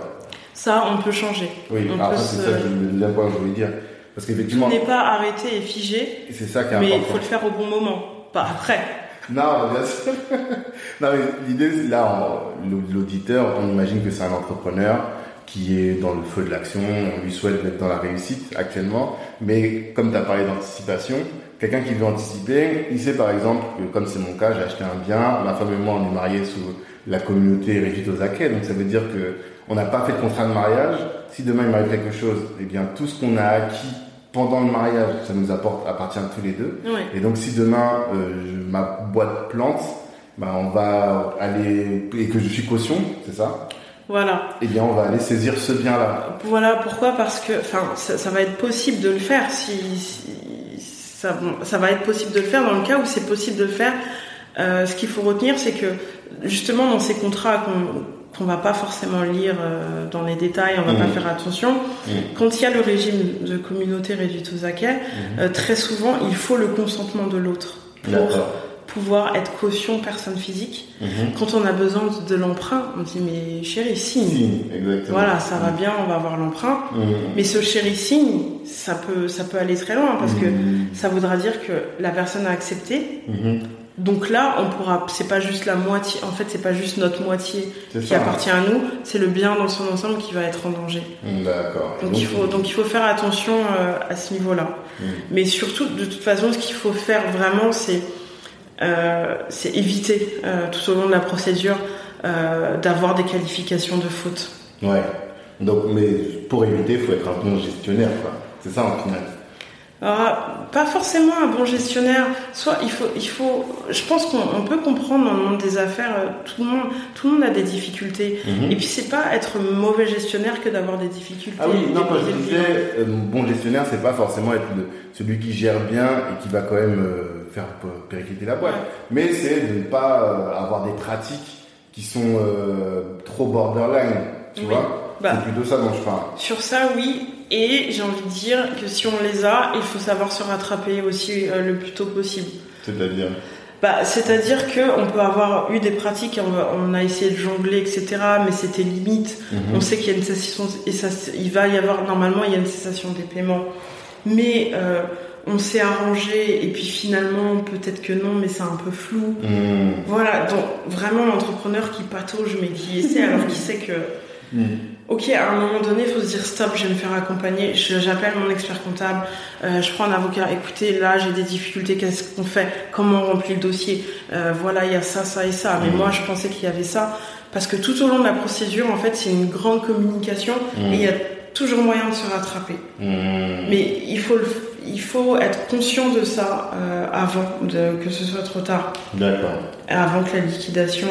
Ça, on peut changer. Oui, on après, c'est ça que je voulais dire. Parce qu'effectivement. n'est pas arrêté et figé. C'est ça qui est Mais il faut le faire au bon moment, pas après. Non, bien sûr. mais l'idée, là, l'auditeur, on imagine que c'est un entrepreneur qui est dans le feu de l'action, on lui souhaite d'être dans la réussite actuellement, mais comme tu as parlé d'anticipation, quelqu'un qui veut anticiper, il sait par exemple que comme c'est mon cas, j'ai acheté un bien, ma femme et moi on est mariés sous la communauté aux acquets, donc ça veut dire que on n'a pas fait de contrat de mariage. Si demain il m'arrive quelque chose, eh bien tout ce qu'on a acquis pendant le mariage, ça nous apporte, appartient à tous les deux. Et donc si demain euh, ma boîte plante, bah, on va aller et que je suis caution, c'est ça? Voilà. Eh bien, on va aller saisir ce bien-là. Voilà pourquoi parce que, enfin, ça, va être possible de le faire si, ça, ça, va être possible de le faire dans le cas où c'est possible de le faire. Euh, ce qu'il faut retenir, c'est que justement dans ces contrats qu'on qu'on va pas forcément lire euh, dans les détails, on va pas mmh. faire attention. Mmh. Quand il y a le régime de communauté réduite aux acquets, mmh. euh, très souvent il faut le consentement de l'autre pour pouvoir être caution personne physique. Quand on a besoin de l'emprunt, on dit mais chérie signe. Voilà, ça va bien, on va avoir l'emprunt. Mais ce chéri signe, ça peut ça peut aller très loin parce que ça voudra dire que la personne a accepté. Donc là, on pourra, c'est pas juste la moitié, en fait, c'est pas juste notre moitié qui appartient à nous, c'est le bien dans son ensemble qui va être en danger. Mm, d'accord. Donc, il faut, donc il faut faire attention euh, à ce niveau-là. Mm. Mais surtout, de toute façon, ce qu'il faut faire vraiment, c'est, euh, c'est éviter euh, tout au long de la procédure d'avoir des qualifications de faute. Ouais. Donc, mais pour éviter, il faut être un bon gestionnaire, quoi. C'est ça en final. Alors, pas forcément un bon gestionnaire. Soit il faut, il faut. Je pense qu'on peut comprendre dans le monde des affaires, euh, tout le monde, tout le monde a des difficultés. Mhm. Et puis c'est pas être mauvais gestionnaire que d'avoir des difficultés. Ah oui, non, quand je disais euh, bon gestionnaire, c'est pas forcément être celui qui gère bien et qui va quand même euh, faire péricliter la boîte. Mais c'est de ne pas avoir des pratiques qui sont trop borderline, tu vois? Bah, c'est plutôt ça dont je parle. Sur ça, oui. Et j'ai envie de dire que si on les a, il faut savoir se rattraper aussi euh, le plus tôt possible. C'est-à-dire bah, c'est-à-dire qu'on peut avoir eu des pratiques, on, a essayé de jongler, etc., mais c'était limite. Mhm. On sait qu'il y a une cessation, et ça, il va y avoir, normalement, il y a une cessation des paiements. Mais euh, on s'est arrangé, et puis finalement, peut-être que non, mais c'est un peu flou. Mhm. Voilà, donc vraiment l'entrepreneur qui patauge, mais qui essaie, alors qu'il sait que... Mhm ok, à un moment donné, il faut se dire stop, je vais me faire accompagner. J'appelle mon expert comptable, euh, je prends un avocat. Écoutez, là, j'ai des difficultés. Qu'est-ce qu'on fait? Comment on remplit le dossier? Euh, Voilà, il y a ça, ça et ça. Mais mmh. moi, je pensais qu'il y avait ça parce que tout au long de la procédure, en fait, c'est une grande communication mmh. et il y a toujours moyen de se rattraper. Mmh. Mais il faut il faut être conscient de ça euh, avant de, que ce soit trop tard. D'accord. Avant que la liquidation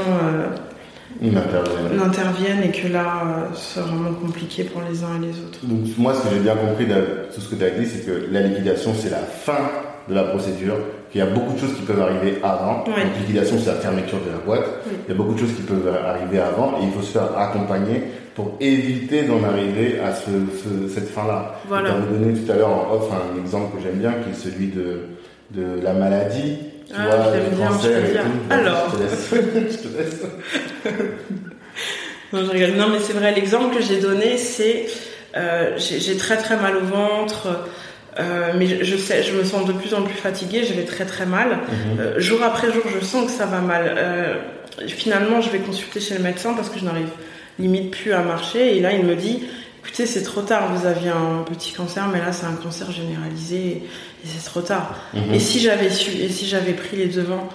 n'interviennent et que là, euh, c'est vraiment compliqué pour les uns et les autres. Donc, moi, ce que j'ai bien compris de tout ce que tu as dit, c'est que la liquidation, c'est la fin de la procédure, qu'il y a beaucoup de choses qui peuvent arriver avant. La liquidation, c'est la fermeture de la boîte. Il y a beaucoup de choses qui peuvent arriver avant et il faut se faire accompagner pour éviter d'en arriver à ce, cette fin-là. Voilà. Tu as donné tout à l'heure en off un exemple que j'aime bien, qui est celui de, de la maladie tu ah, vois, je bien, je bien. Alors. Je te laisse. non, je rigole. Non, mais c'est vrai, l'exemple que j'ai donné, c'est euh, j'ai très très mal au ventre. Euh, mais je, sais, je me sens de plus en plus fatiguée, je vais très très mal. Mhm. Euh, jour après jour, je sens que ça va mal. Euh, finalement, je vais consulter chez le médecin parce que je n'arrive limite plus à marcher. Et là, il me dit, écoutez, c'est trop tard, vous aviez un petit cancer, mais là, c'est un cancer généralisé et c'est trop tard. Mhm. Et si j'avais su, et si j'avais pris les devants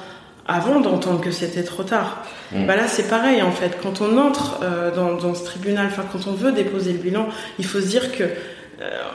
avant d'entendre que c'était trop tard, mhm. bah là c'est pareil en fait. Quand on entre euh, dans, dans, ce tribunal, enfin quand on veut déposer le bilan, il faut se dire que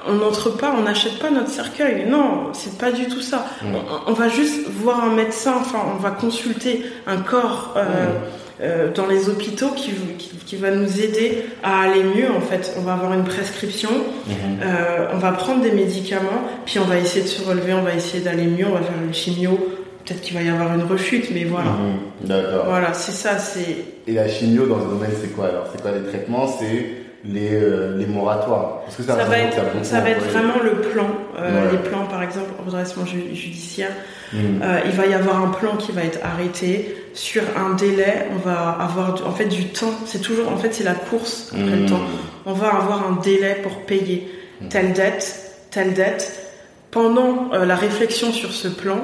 on n'entre pas, on n'achète pas notre cercueil. Non, c'est pas du tout ça. On, on va juste voir un médecin, enfin, on va consulter un corps euh, Mm. Euh, dans les hôpitaux qui, qui, qui va nous aider à aller mieux. En fait, on va avoir une prescription, Mhm. euh, on va prendre des médicaments, puis on va essayer de se relever, on va essayer d'aller mieux, on va faire une chimio. Peut-être qu'il va y avoir une rechute, mais voilà. Mhm. D'accord. Voilà, c'est ça, c'est Et la chimio dans ce domaine, c'est quoi alors? C'est quoi les traitements? C'est les, euh, les moratoires Parce que Ça va être, ça va être vraiment le plan. Euh, Ouais. Les plans, par exemple, redressement ju- judiciaire. Mhm. Euh, il va y avoir un plan qui va être arrêté sur un délai. On va avoir du- en fait du temps. C'est toujours, en fait, c'est la course après le Mhm. temps. On va avoir un délai pour payer Mhm. telle dette, telle dette. Pendant euh, la réflexion sur ce plan,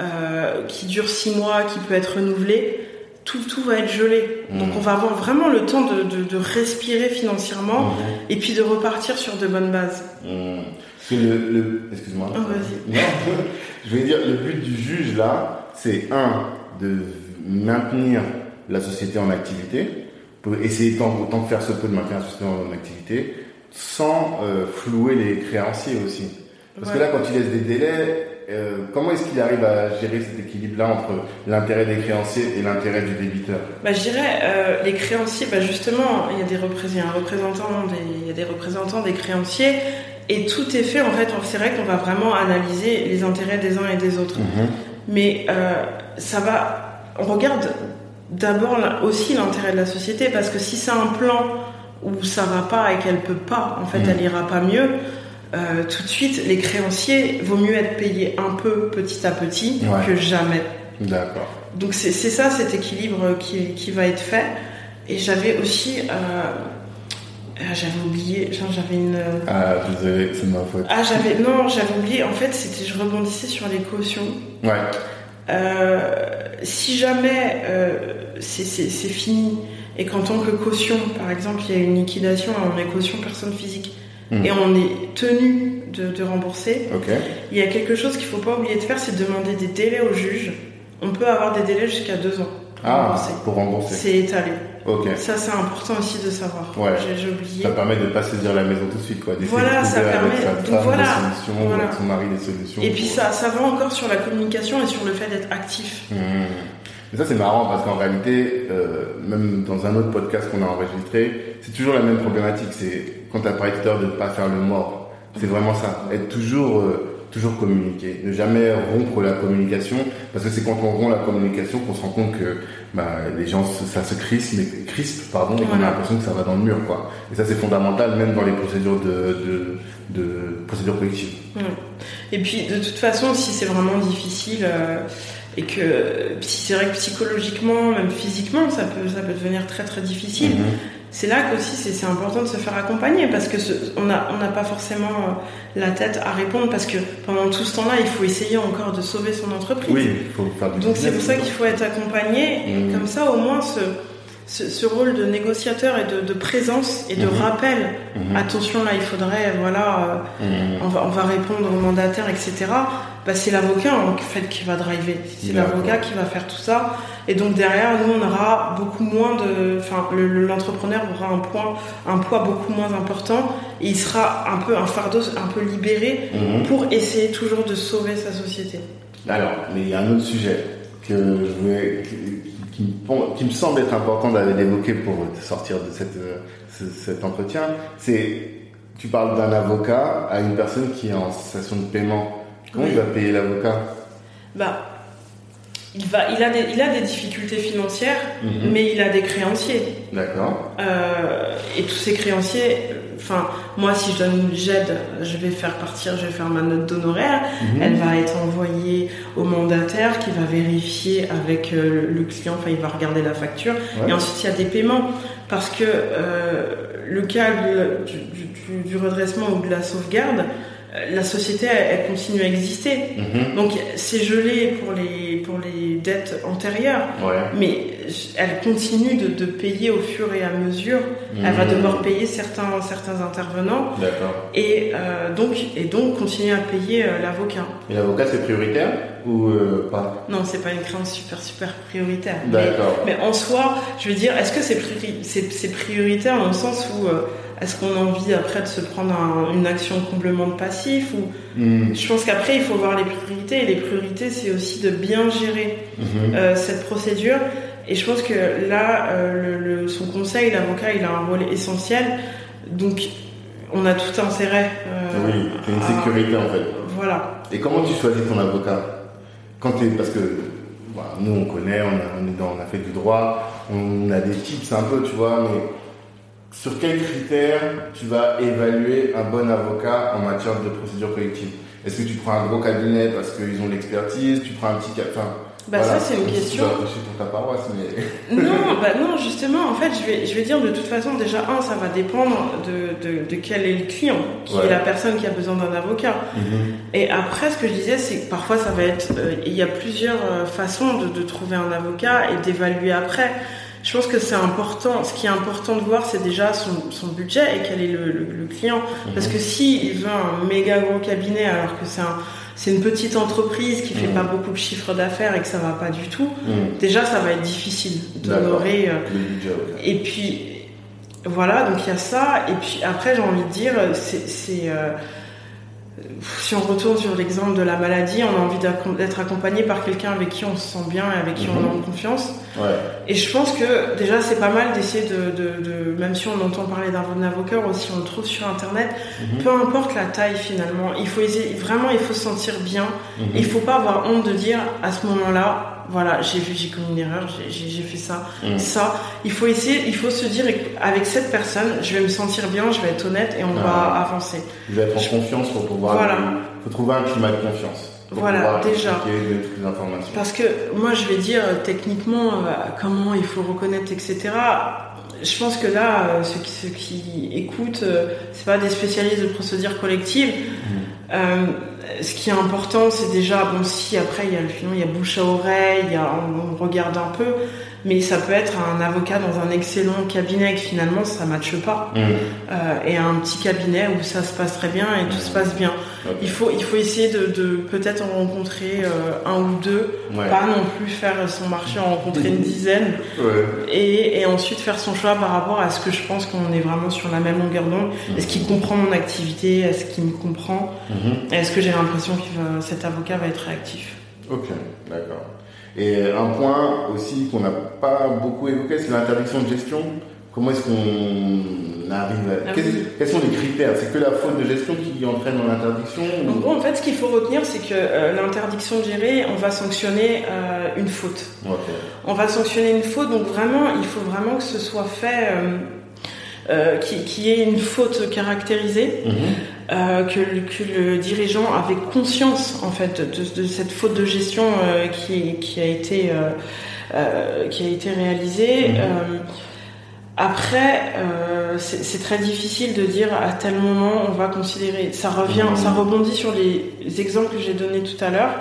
euh, qui dure six mois, qui peut être renouvelé, tout, tout va être gelé. Donc on va avoir vraiment le temps de, de- de respirer financièrement et puis de repartir sur de bonnes bases. Parce que le, le- excuse-moi. Oh. Non, je vais dire le but du juge là, c'est un de maintenir la société en activité, pour essayer tant, autant que faire se peut de maintenir la société en activité, sans euh, flouer les créanciers aussi. Parce que là, quand il laisse des délais, euh, comment est-ce qu'il arrive à gérer cet équilibre-là entre l'intérêt des créanciers et l'intérêt du débiteur? Bah, je dirais, euh, les créanciers, bah, justement, il y, a des représentants, il y a un représentant des, il y a des représentants des créanciers, et tout est fait, en fait, c'est vrai qu'on va vraiment analyser les intérêts des uns et des autres. Mais euh, ça va, on regarde d'abord aussi l'intérêt de la société, parce que si c'est un plan où ça va pas et qu'elle peut pas, en fait, Mhm. elle ira pas mieux, euh, tout de suite, les créanciers, vaut mieux être payés un peu petit à petit Ouais. que jamais. D'accord. Donc c'est c'est ça cet équilibre qui, qui va être fait. Et j'avais aussi, euh, euh, j'avais oublié, j'avais une, euh, Ah, désolé, c'est de ma faute. ah j'avais, non j'avais oublié. En fait c'était, je rebondissais sur les cautions. Ouais. Euh, si jamais euh, c'est fini et qu'en tant que caution, par exemple, il y a une liquidation, on est caution personne physique Mhm. et on est tenu de, de rembourser, Ok. il y a quelque chose qu'il faut pas oublier de faire, c'est de demander des délais au juge. On peut avoir des délais jusqu'à deux ans. pour Ah, rembourser. pour rembourser. C'est étalé. Ça, c'est important aussi de savoir. Ouais. J'ai- oublié. Ça permet de pas saisir la maison tout de suite, quoi. Voilà, ça trouver avec permet- sa donc femme voilà, des solutions, voilà. avec son mari des solutions. Et puis ça, ça va encore sur la communication et sur le fait d'être actif. Mmh. Mais ça, c'est marrant parce qu'en réalité, euh, même dans un autre podcast qu'on a enregistré, c'est toujours la même problématique. C'est quand tu as parlé tout à l'heure de ne pas faire le mort. C'est vraiment ça. Être toujours, euh, toujours communiquer. Ne jamais rompre la communication parce que c'est quand on rompt la communication qu'on se rend compte que bah, les gens, ça se crispe, mais, crispe pardon, et qu'on a l'impression que ça va dans le mur. Quoi. Et ça, c'est fondamental même dans les procédures de, de, de procédures collectives. Ouais. Et puis, de toute façon, si c'est vraiment difficile euh, et que si c'est vrai que psychologiquement, même physiquement, ça peut, ça peut devenir très très difficile. Mhm. C'est là qu'aussi c'est important de se faire accompagner parce que ce- on n'a on pas forcément euh, la tête à répondre parce que pendant tout ce temps-là, il faut essayer encore de sauver son entreprise. Oui, il faut faire du Donc c'est pour ça qu'il faut être accompagné et Mhm. comme ça au moins ce, ce, ce rôle de négociateur et de, de présence et de Mhm. rappel. Mhm. Attention là, il faudrait voilà, euh, on va on va répondre aux mandataires etc. Bah, c'est l'avocat en fait qui va driver. C'est l'avocat qui va faire tout ça et donc derrière nous on aura beaucoup moins de, enfin le- le- l'entrepreneur aura un point un poids beaucoup moins important et il sera un peu un fardeau un peu libéré Mhm. pour essayer toujours de sauver sa société. Alors, mais il y a un autre sujet que je voulais, qui, qui me, semble être important d'aller d'évoquer pour sortir de cette, cet entretien. C'est, tu parles d'un avocat à une personne qui est en situation de paiement. Comment Oui. il va payer l'avocat? Bah, il, va, il, a des, il a des difficultés financières, Mhm. mais il a des créanciers. D'accord. Euh, et tous ces créanciers, enfin, moi, si je donne j'aide, je vais faire partir, je vais faire ma note d'honoraire. Mhm. Elle va être envoyée au mandataire qui va vérifier avec euh, le client, enfin, il va regarder la facture. Ouais. Et ensuite, il y a des paiements. Parce que euh, le cas du, du- du redressement ou de la sauvegarde, la société, elle, elle continue à exister. Mhm. Donc c'est gelé pour les, pour les dettes antérieures, Ouais. mais elle continue de, de payer au fur et à mesure. Elle va Mhm. devoir payer certains, certains intervenants D'accord. et, euh, donc, et donc continuer à payer euh, l'avocat. Et l'avocat, c'est prioritaire ou euh, pas? Non, c'est pas une créance super super prioritaire. Mais, D'accord. mais en soi, je veux dire, est-ce que c'est priori- c'est c'est prioritaire dans le sens où euh, est-ce qu'on a envie après de se prendre une action complément de passif ou hmm. je pense qu'après il faut voir les priorités et les priorités c'est aussi de bien gérer mhm. euh, cette procédure. Et je pense que là euh, le, son conseil l'avocat il a un rôle essentiel. Donc on a tout intérêt euh, oui c'est une sécurité en fait. voilà. Et comment tu choisis ton avocat? Quand es parce que nous on connaît on a, on, a fait du droit on a des tips un peu tu vois mais sur quels critères tu vas évaluer un bon avocat en matière de procédure collective? Est-ce que tu prends un gros cabinet parce qu'ils ont l'expertise? Tu prends un petit cabinet bah ça c'est une question. Tu pour ta paroisse, mais non, bah non, justement, en fait, je vais, je vais dire de toute façon déjà un, ça va dépendre de, de, de quel est le client, qui est la personne qui a besoin d'un avocat. Mhm. Et après, ce que je disais, c'est que parfois ça va être, euh, il y a plusieurs euh, façons de, de trouver un avocat et d'évaluer après. Je pense que c'est important. Ce qui est important de voir, c'est déjà son, son, budget et quel est le, le, client. Parce que si il veut un méga gros cabinet alors que c'est un c'est une petite entreprise qui fait mhm. pas beaucoup de chiffre d'affaires et que ça va pas du tout, mhm. déjà ça va être difficile d'honorer. Euh, et puis voilà, donc il y a ça. Et puis après, j'ai envie de dire, c'est euh, si on retourne sur l'exemple de la maladie, on a envie d'être accompagné par quelqu'un avec qui on se sent bien et avec qui on a confiance. Et je pense que déjà c'est pas mal d'essayer de, même si on entend parler d'un avocat ou si on le trouve sur internet, mhm. peu importe la taille finalement, il faut essayer, vraiment il faut se sentir bien. Mhm. Il faut pas avoir honte de dire à ce moment-là, voilà, j'ai vu, j'ai commis une erreur, j'ai fait ça, mm. ça. Il faut essayer, il faut se dire avec cette personne, je vais me sentir bien, je vais être honnête et on va avancer. Je vais être en confiance pour pouvoir. Voilà. Il faut trouver un climat de confiance. voilà, déjà. Toutes les informations. Parce que moi, je vais dire techniquement euh, comment il faut reconnaître, etc. Je pense que là, euh, ceux qui, ceux qui écoutent, euh, c'est pas des spécialistes de procédures collectives. Mm ce qui est important, c'est déjà, bon, si après il y a le il y a bouche à oreille, il y a, on, regarde un peu, mais ça peut être un avocat dans un excellent cabinet que finalement ça matche pas, mmh. euh, et un petit cabinet où ça se passe très bien et tout se passe bien. Il faut, il faut essayer de, de peut-être en rencontrer euh, un ou deux, pas non plus faire son marché en rencontrer une dizaine, ouais. et, et, ensuite faire son choix par rapport à ce que je pense qu'on est vraiment sur la même longueur d'onde. Mmh. Est-ce qu'il comprend mon activité? Est-ce qu'il me comprend? Mmh. Est-ce que j'ai l'impression que cet avocat va être réactif? Ok, d'accord. Et un point aussi qu'on n'a pas beaucoup évoqué, c'est l'interdiction de gestion. Comment est-ce qu'on arrive à... Ah quels, sont les critères? C'est que la faute de gestion qui entraîne dans l'interdiction En en fait, ce qu'il faut retenir, c'est que euh, l'interdiction de gérer, on va sanctionner euh, une faute. On va sanctionner une faute, donc vraiment, il faut vraiment que ce soit fait... Euh, euh, qui, qui, est une faute caractérisée, mhm. Euh, que, que, le dirigeant avait conscience en fait de, de cette faute de gestion euh, qui, qui, a été euh, qui a été réalisée. Mhm. après, c'est très difficile de dire à tel moment on va considérer. Ça revient, ça rebondit sur les exemples que j'ai donnés tout à l'heure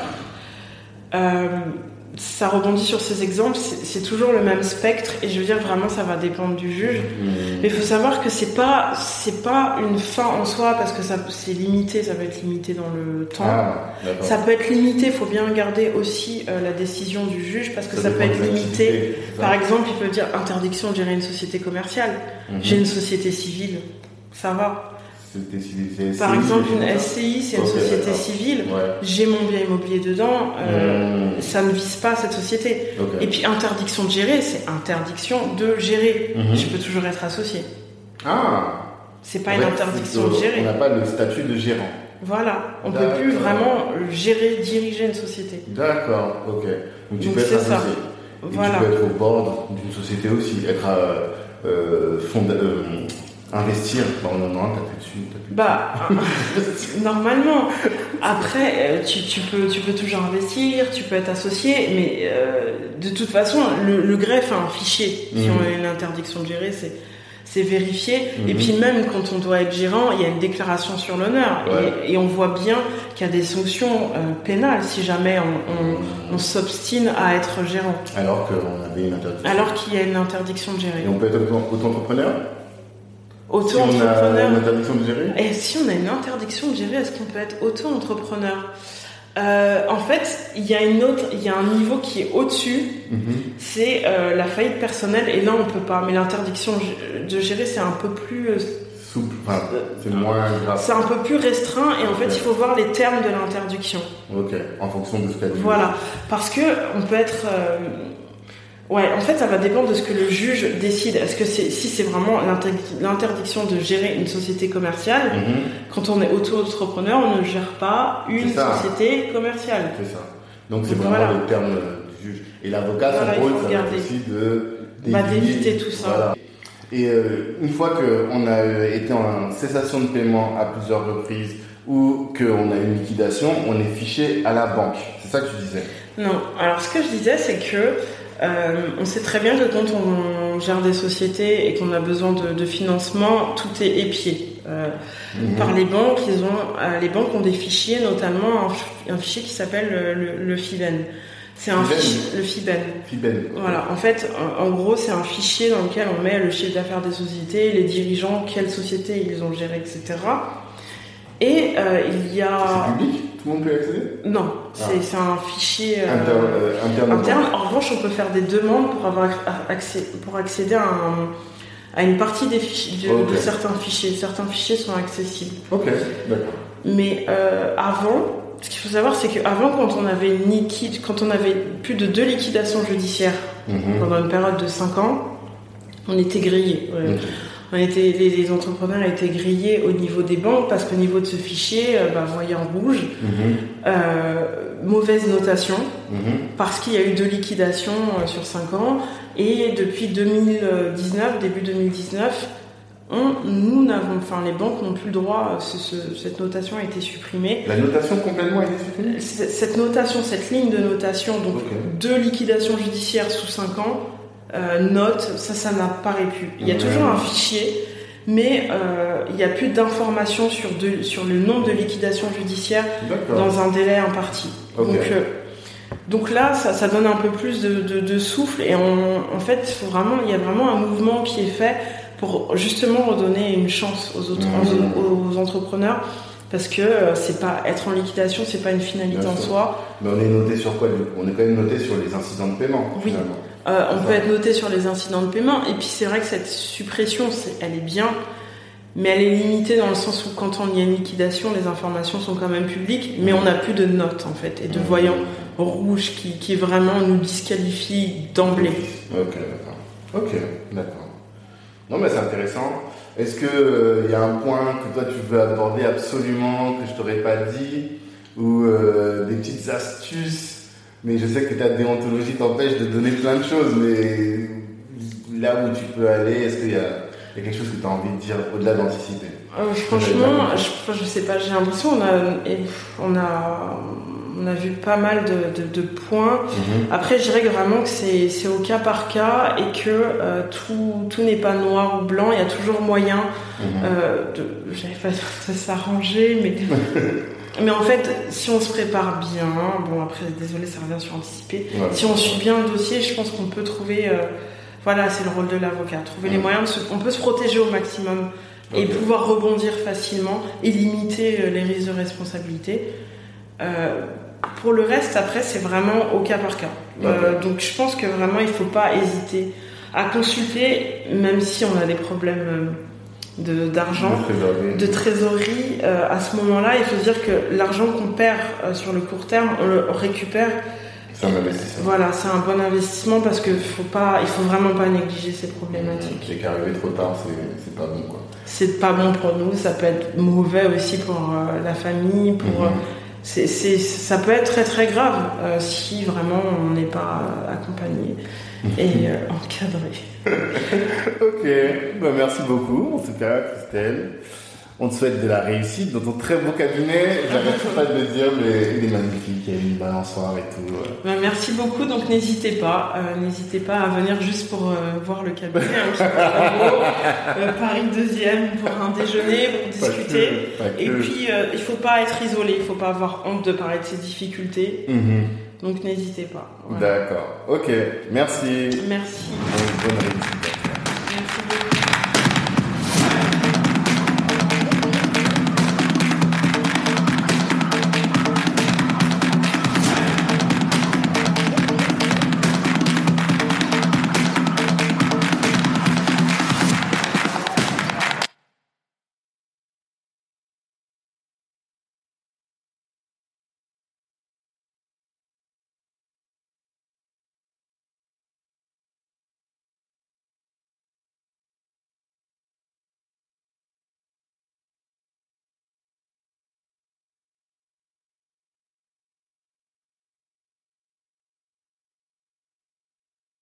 ça rebondit sur ces exemples, c'est toujours le même spectre et je veux dire vraiment ça va dépendre du juge. Mmh. Mais il faut savoir que c'est pas c'est pas une fin en soi parce que ça c'est limité, ça peut être limité dans le temps. Ah, ça peut être limité, il faut bien garder aussi euh, la décision du juge parce que ça, peut être limité. Par exemple, il peut dire interdiction de gérer une société commerciale. Mmh. J'ai une société civile, ça va. Par exemple, une SCI, c'est une société civile. J'ai mon bien immobilier dedans. Euh, mmh. Ça ne vise pas cette société. Et puis, interdiction de gérer, c'est interdiction de gérer. Mmh. Je peux toujours être associé. Ah C'est pas une interdiction de gérer. On n'a pas le statut de gérant. Voilà, on peut plus vraiment gérer, diriger une société. D'accord, ok. Donc tu peux être associé. Voilà. Tu peux être au bord d'une société aussi, être euh, euh, euh Investir, bah on en a un, t'as plus dessus. Bah, normalement. Après, euh, tu, tu, peux, tu peux toujours investir, tu peux être associé, mais euh, de toute façon, le, le, greffe a un fichier. Si mhm. on a une interdiction de gérer, c'est c'est vérifié. Et mhm. puis même quand on doit être gérant, il y a une déclaration sur l'honneur. Et, et, on voit bien qu'il y a des sanctions euh, pénales si jamais on, on, on s'obstine à être gérant. Alors qu'on avait une interdiction. Alors qu'il y a une interdiction de gérer. Et on peut être auto-entrepreneur? Auto-entrepreneur. Si on a une interdiction de gérer? Et si on a une interdiction de gérer, est-ce qu'on peut être auto-entrepreneur? Euh, en fait, il y a une autre, il y a un niveau qui est au-dessus. Mhm. C'est euh, la faillite personnelle et là on peut pas. Mais l'interdiction de gérer c'est un peu plus, euh, Souple, enfin, c'est moins grave. c'est un peu plus restreint et en fait il faut voir les termes de l'interdiction. Ok, en fonction de ce qu'a dit. Voilà, parce que on peut être. Ouais, en fait, ça va dépendre de ce que le juge décide. Est-ce que c'est si c'est vraiment l'interdi- l'interdiction de gérer une société commerciale Mhm, Quand on est auto-entrepreneur, on ne gère pas une société commerciale. c'est ça. Donc c'est vraiment voilà. le terme du juge. Et l'avocat, son rôle, ça va aussi de d'éviter- d'éviter tout ça. Voilà. Et euh, une fois qu'on a euh, été en cessation de paiement à plusieurs reprises ou qu'on a une liquidation, on est fiché à la banque. C'est ça que tu disais? Non. Alors, ce que je disais, c'est que euh, on sait très bien que quand on gère des sociétés et qu'on a besoin de, de financement, tout est épié. Euh, Mhm. Par les banques, ils ont, euh, les banques ont des fichiers, notamment un, fichier qui s'appelle le, FIBEN. C'est un fichier, le FIBEN. Fiben. Voilà, en fait, en, en gros, c'est un fichier dans lequel on met le chiffre d'affaires des sociétés, les dirigeants, quelles sociétés ils ont géré, etc. Et euh, il y a... C'est public? Tout le monde peut y accéder Non, c'est c'est un fichier euh, Inter, euh, interne. interne. En revanche, on peut faire des demandes pour, avoir accès, pour accéder à, un- à une partie des fichiers, de, certains fichiers. Certains fichiers sont accessibles. Ok, d'accord. Mais euh, avant, ce qu'il faut savoir, c'est qu'avant, quand on avait une liquide, quand on avait plus de deux liquidations judiciaires Mhm. pendant une période de 5 ans, on était grillé. Ouais. On était, les, les entrepreneurs étaient grillés au niveau des banques parce qu'au niveau de ce fichier, euh, bah, voyez en rouge, Mhm. euh, mauvaise notation Mhm. parce qu'il y a eu deux liquidations euh, sur 5 ans et depuis 2019, début 2019, on, nous n'avons, enfin les banques n'ont plus le droit, ce- ce- cette notation a été supprimée. La notation complètement a été supprimée? Cette notation, cette ligne de notation, donc deux liquidations judiciaires sous 5 ans, euh, note, ça, ça n'apparaît plus. Il y a toujours un fichier, mais euh, il n'y a plus d'informations sur, de- sur le nombre de liquidations judiciaires dans un délai imparti. Donc, euh, donc là, ça, ça donne un peu plus de, de- de souffle et on- en fait, il faut vraiment, il y a vraiment un mouvement qui est fait pour justement redonner une chance aux, autres, Mhm. aux, aux entrepreneurs parce que c'est pas être en liquidation, c'est pas une finalité en soi. Mais on est noté sur quoi? Du coup On est quand même noté sur les incidents de paiement, Oui. finalement. Euh, on peut être noté sur les incidents de paiement et puis c'est vrai que cette suppression, elle est bien. Mais elle est limitée dans le sens où quand on y a une liquidation, les informations sont quand même publiques, mais on n'a plus de notes en fait et de Mhm. voyants rouges qui, qui vraiment nous disqualifient d'emblée. Ok, d'accord. Ok, d'accord. Non, mais c'est intéressant. Est-ce qu'il y a un point que toi tu veux aborder absolument, que je t'aurais pas dit, ou euh, des petites astuces Mais je sais que ta déontologie t'empêche de donner plein de choses, mais là où tu peux aller, est-ce qu'il y, a il y a quelque chose que tu as envie de dire au-delà d'anticiper? Euh, franchement, je, je sais pas, j'ai l'impression on a, on a, on a vu pas mal de, de- de points. Après, je dirais vraiment que c'est au cas par cas et que euh, tout, tout n'est pas noir ou blanc. Il y a toujours moyen Mhm. euh, de, pas de s'arranger, mais mais en fait, si on se prépare bien, bon après, désolé, ça revient sur anticiper. Ouais. Si on suit bien le dossier, je pense qu'on peut trouver, euh, voilà, c'est le rôle de l'avocat, trouver les moyens. De se, on peut se protéger au maximum et pouvoir rebondir facilement et limiter euh, les risques de responsabilité. Euh, pour le reste, après, c'est vraiment au cas par cas. Euh, donc, je pense que vraiment, il faut pas hésiter à consulter, même si on a des problèmes d'argent, De trésorerie. de trésorerie. euh, à ce moment-là, il faut se dire que l'argent qu'on perd euh, sur le court terme, on le récupère. C'est un investissement. Voilà, c'est un bon investissement parce que faut pas, il faut vraiment pas négliger ces problématiques. Et qu'arriver trop tard, c'est c'est pas bon quoi. c'est pas bon pour nous, ça peut être mauvais aussi pour euh, la famille, pour Mhm. c'est, c'est- ça peut être très très grave si vraiment on n'est pas accompagné et euh, encadré. Ok, bah, merci beaucoup en tout cas Christelle. On te souhaite de la réussite dans ton très beau cabinet. J'arrête pas de le dire, mais il est magnifique, il y a une balançoire et tout. euh. Ben, merci beaucoup, donc n'hésitez pas, euh, n'hésitez pas à venir juste pour euh, voir le cabinet, hein, qui est très beau. Euh, Paris deuxième pour un déjeuner, pour Pas discuter. que, pas Et puis il faut pas être isolé, il faut pas avoir honte de parler de ses difficultés, Mhm. Donc n'hésitez pas. Voilà. D'accord, ok, merci. Merci. Bonne bonne réussite.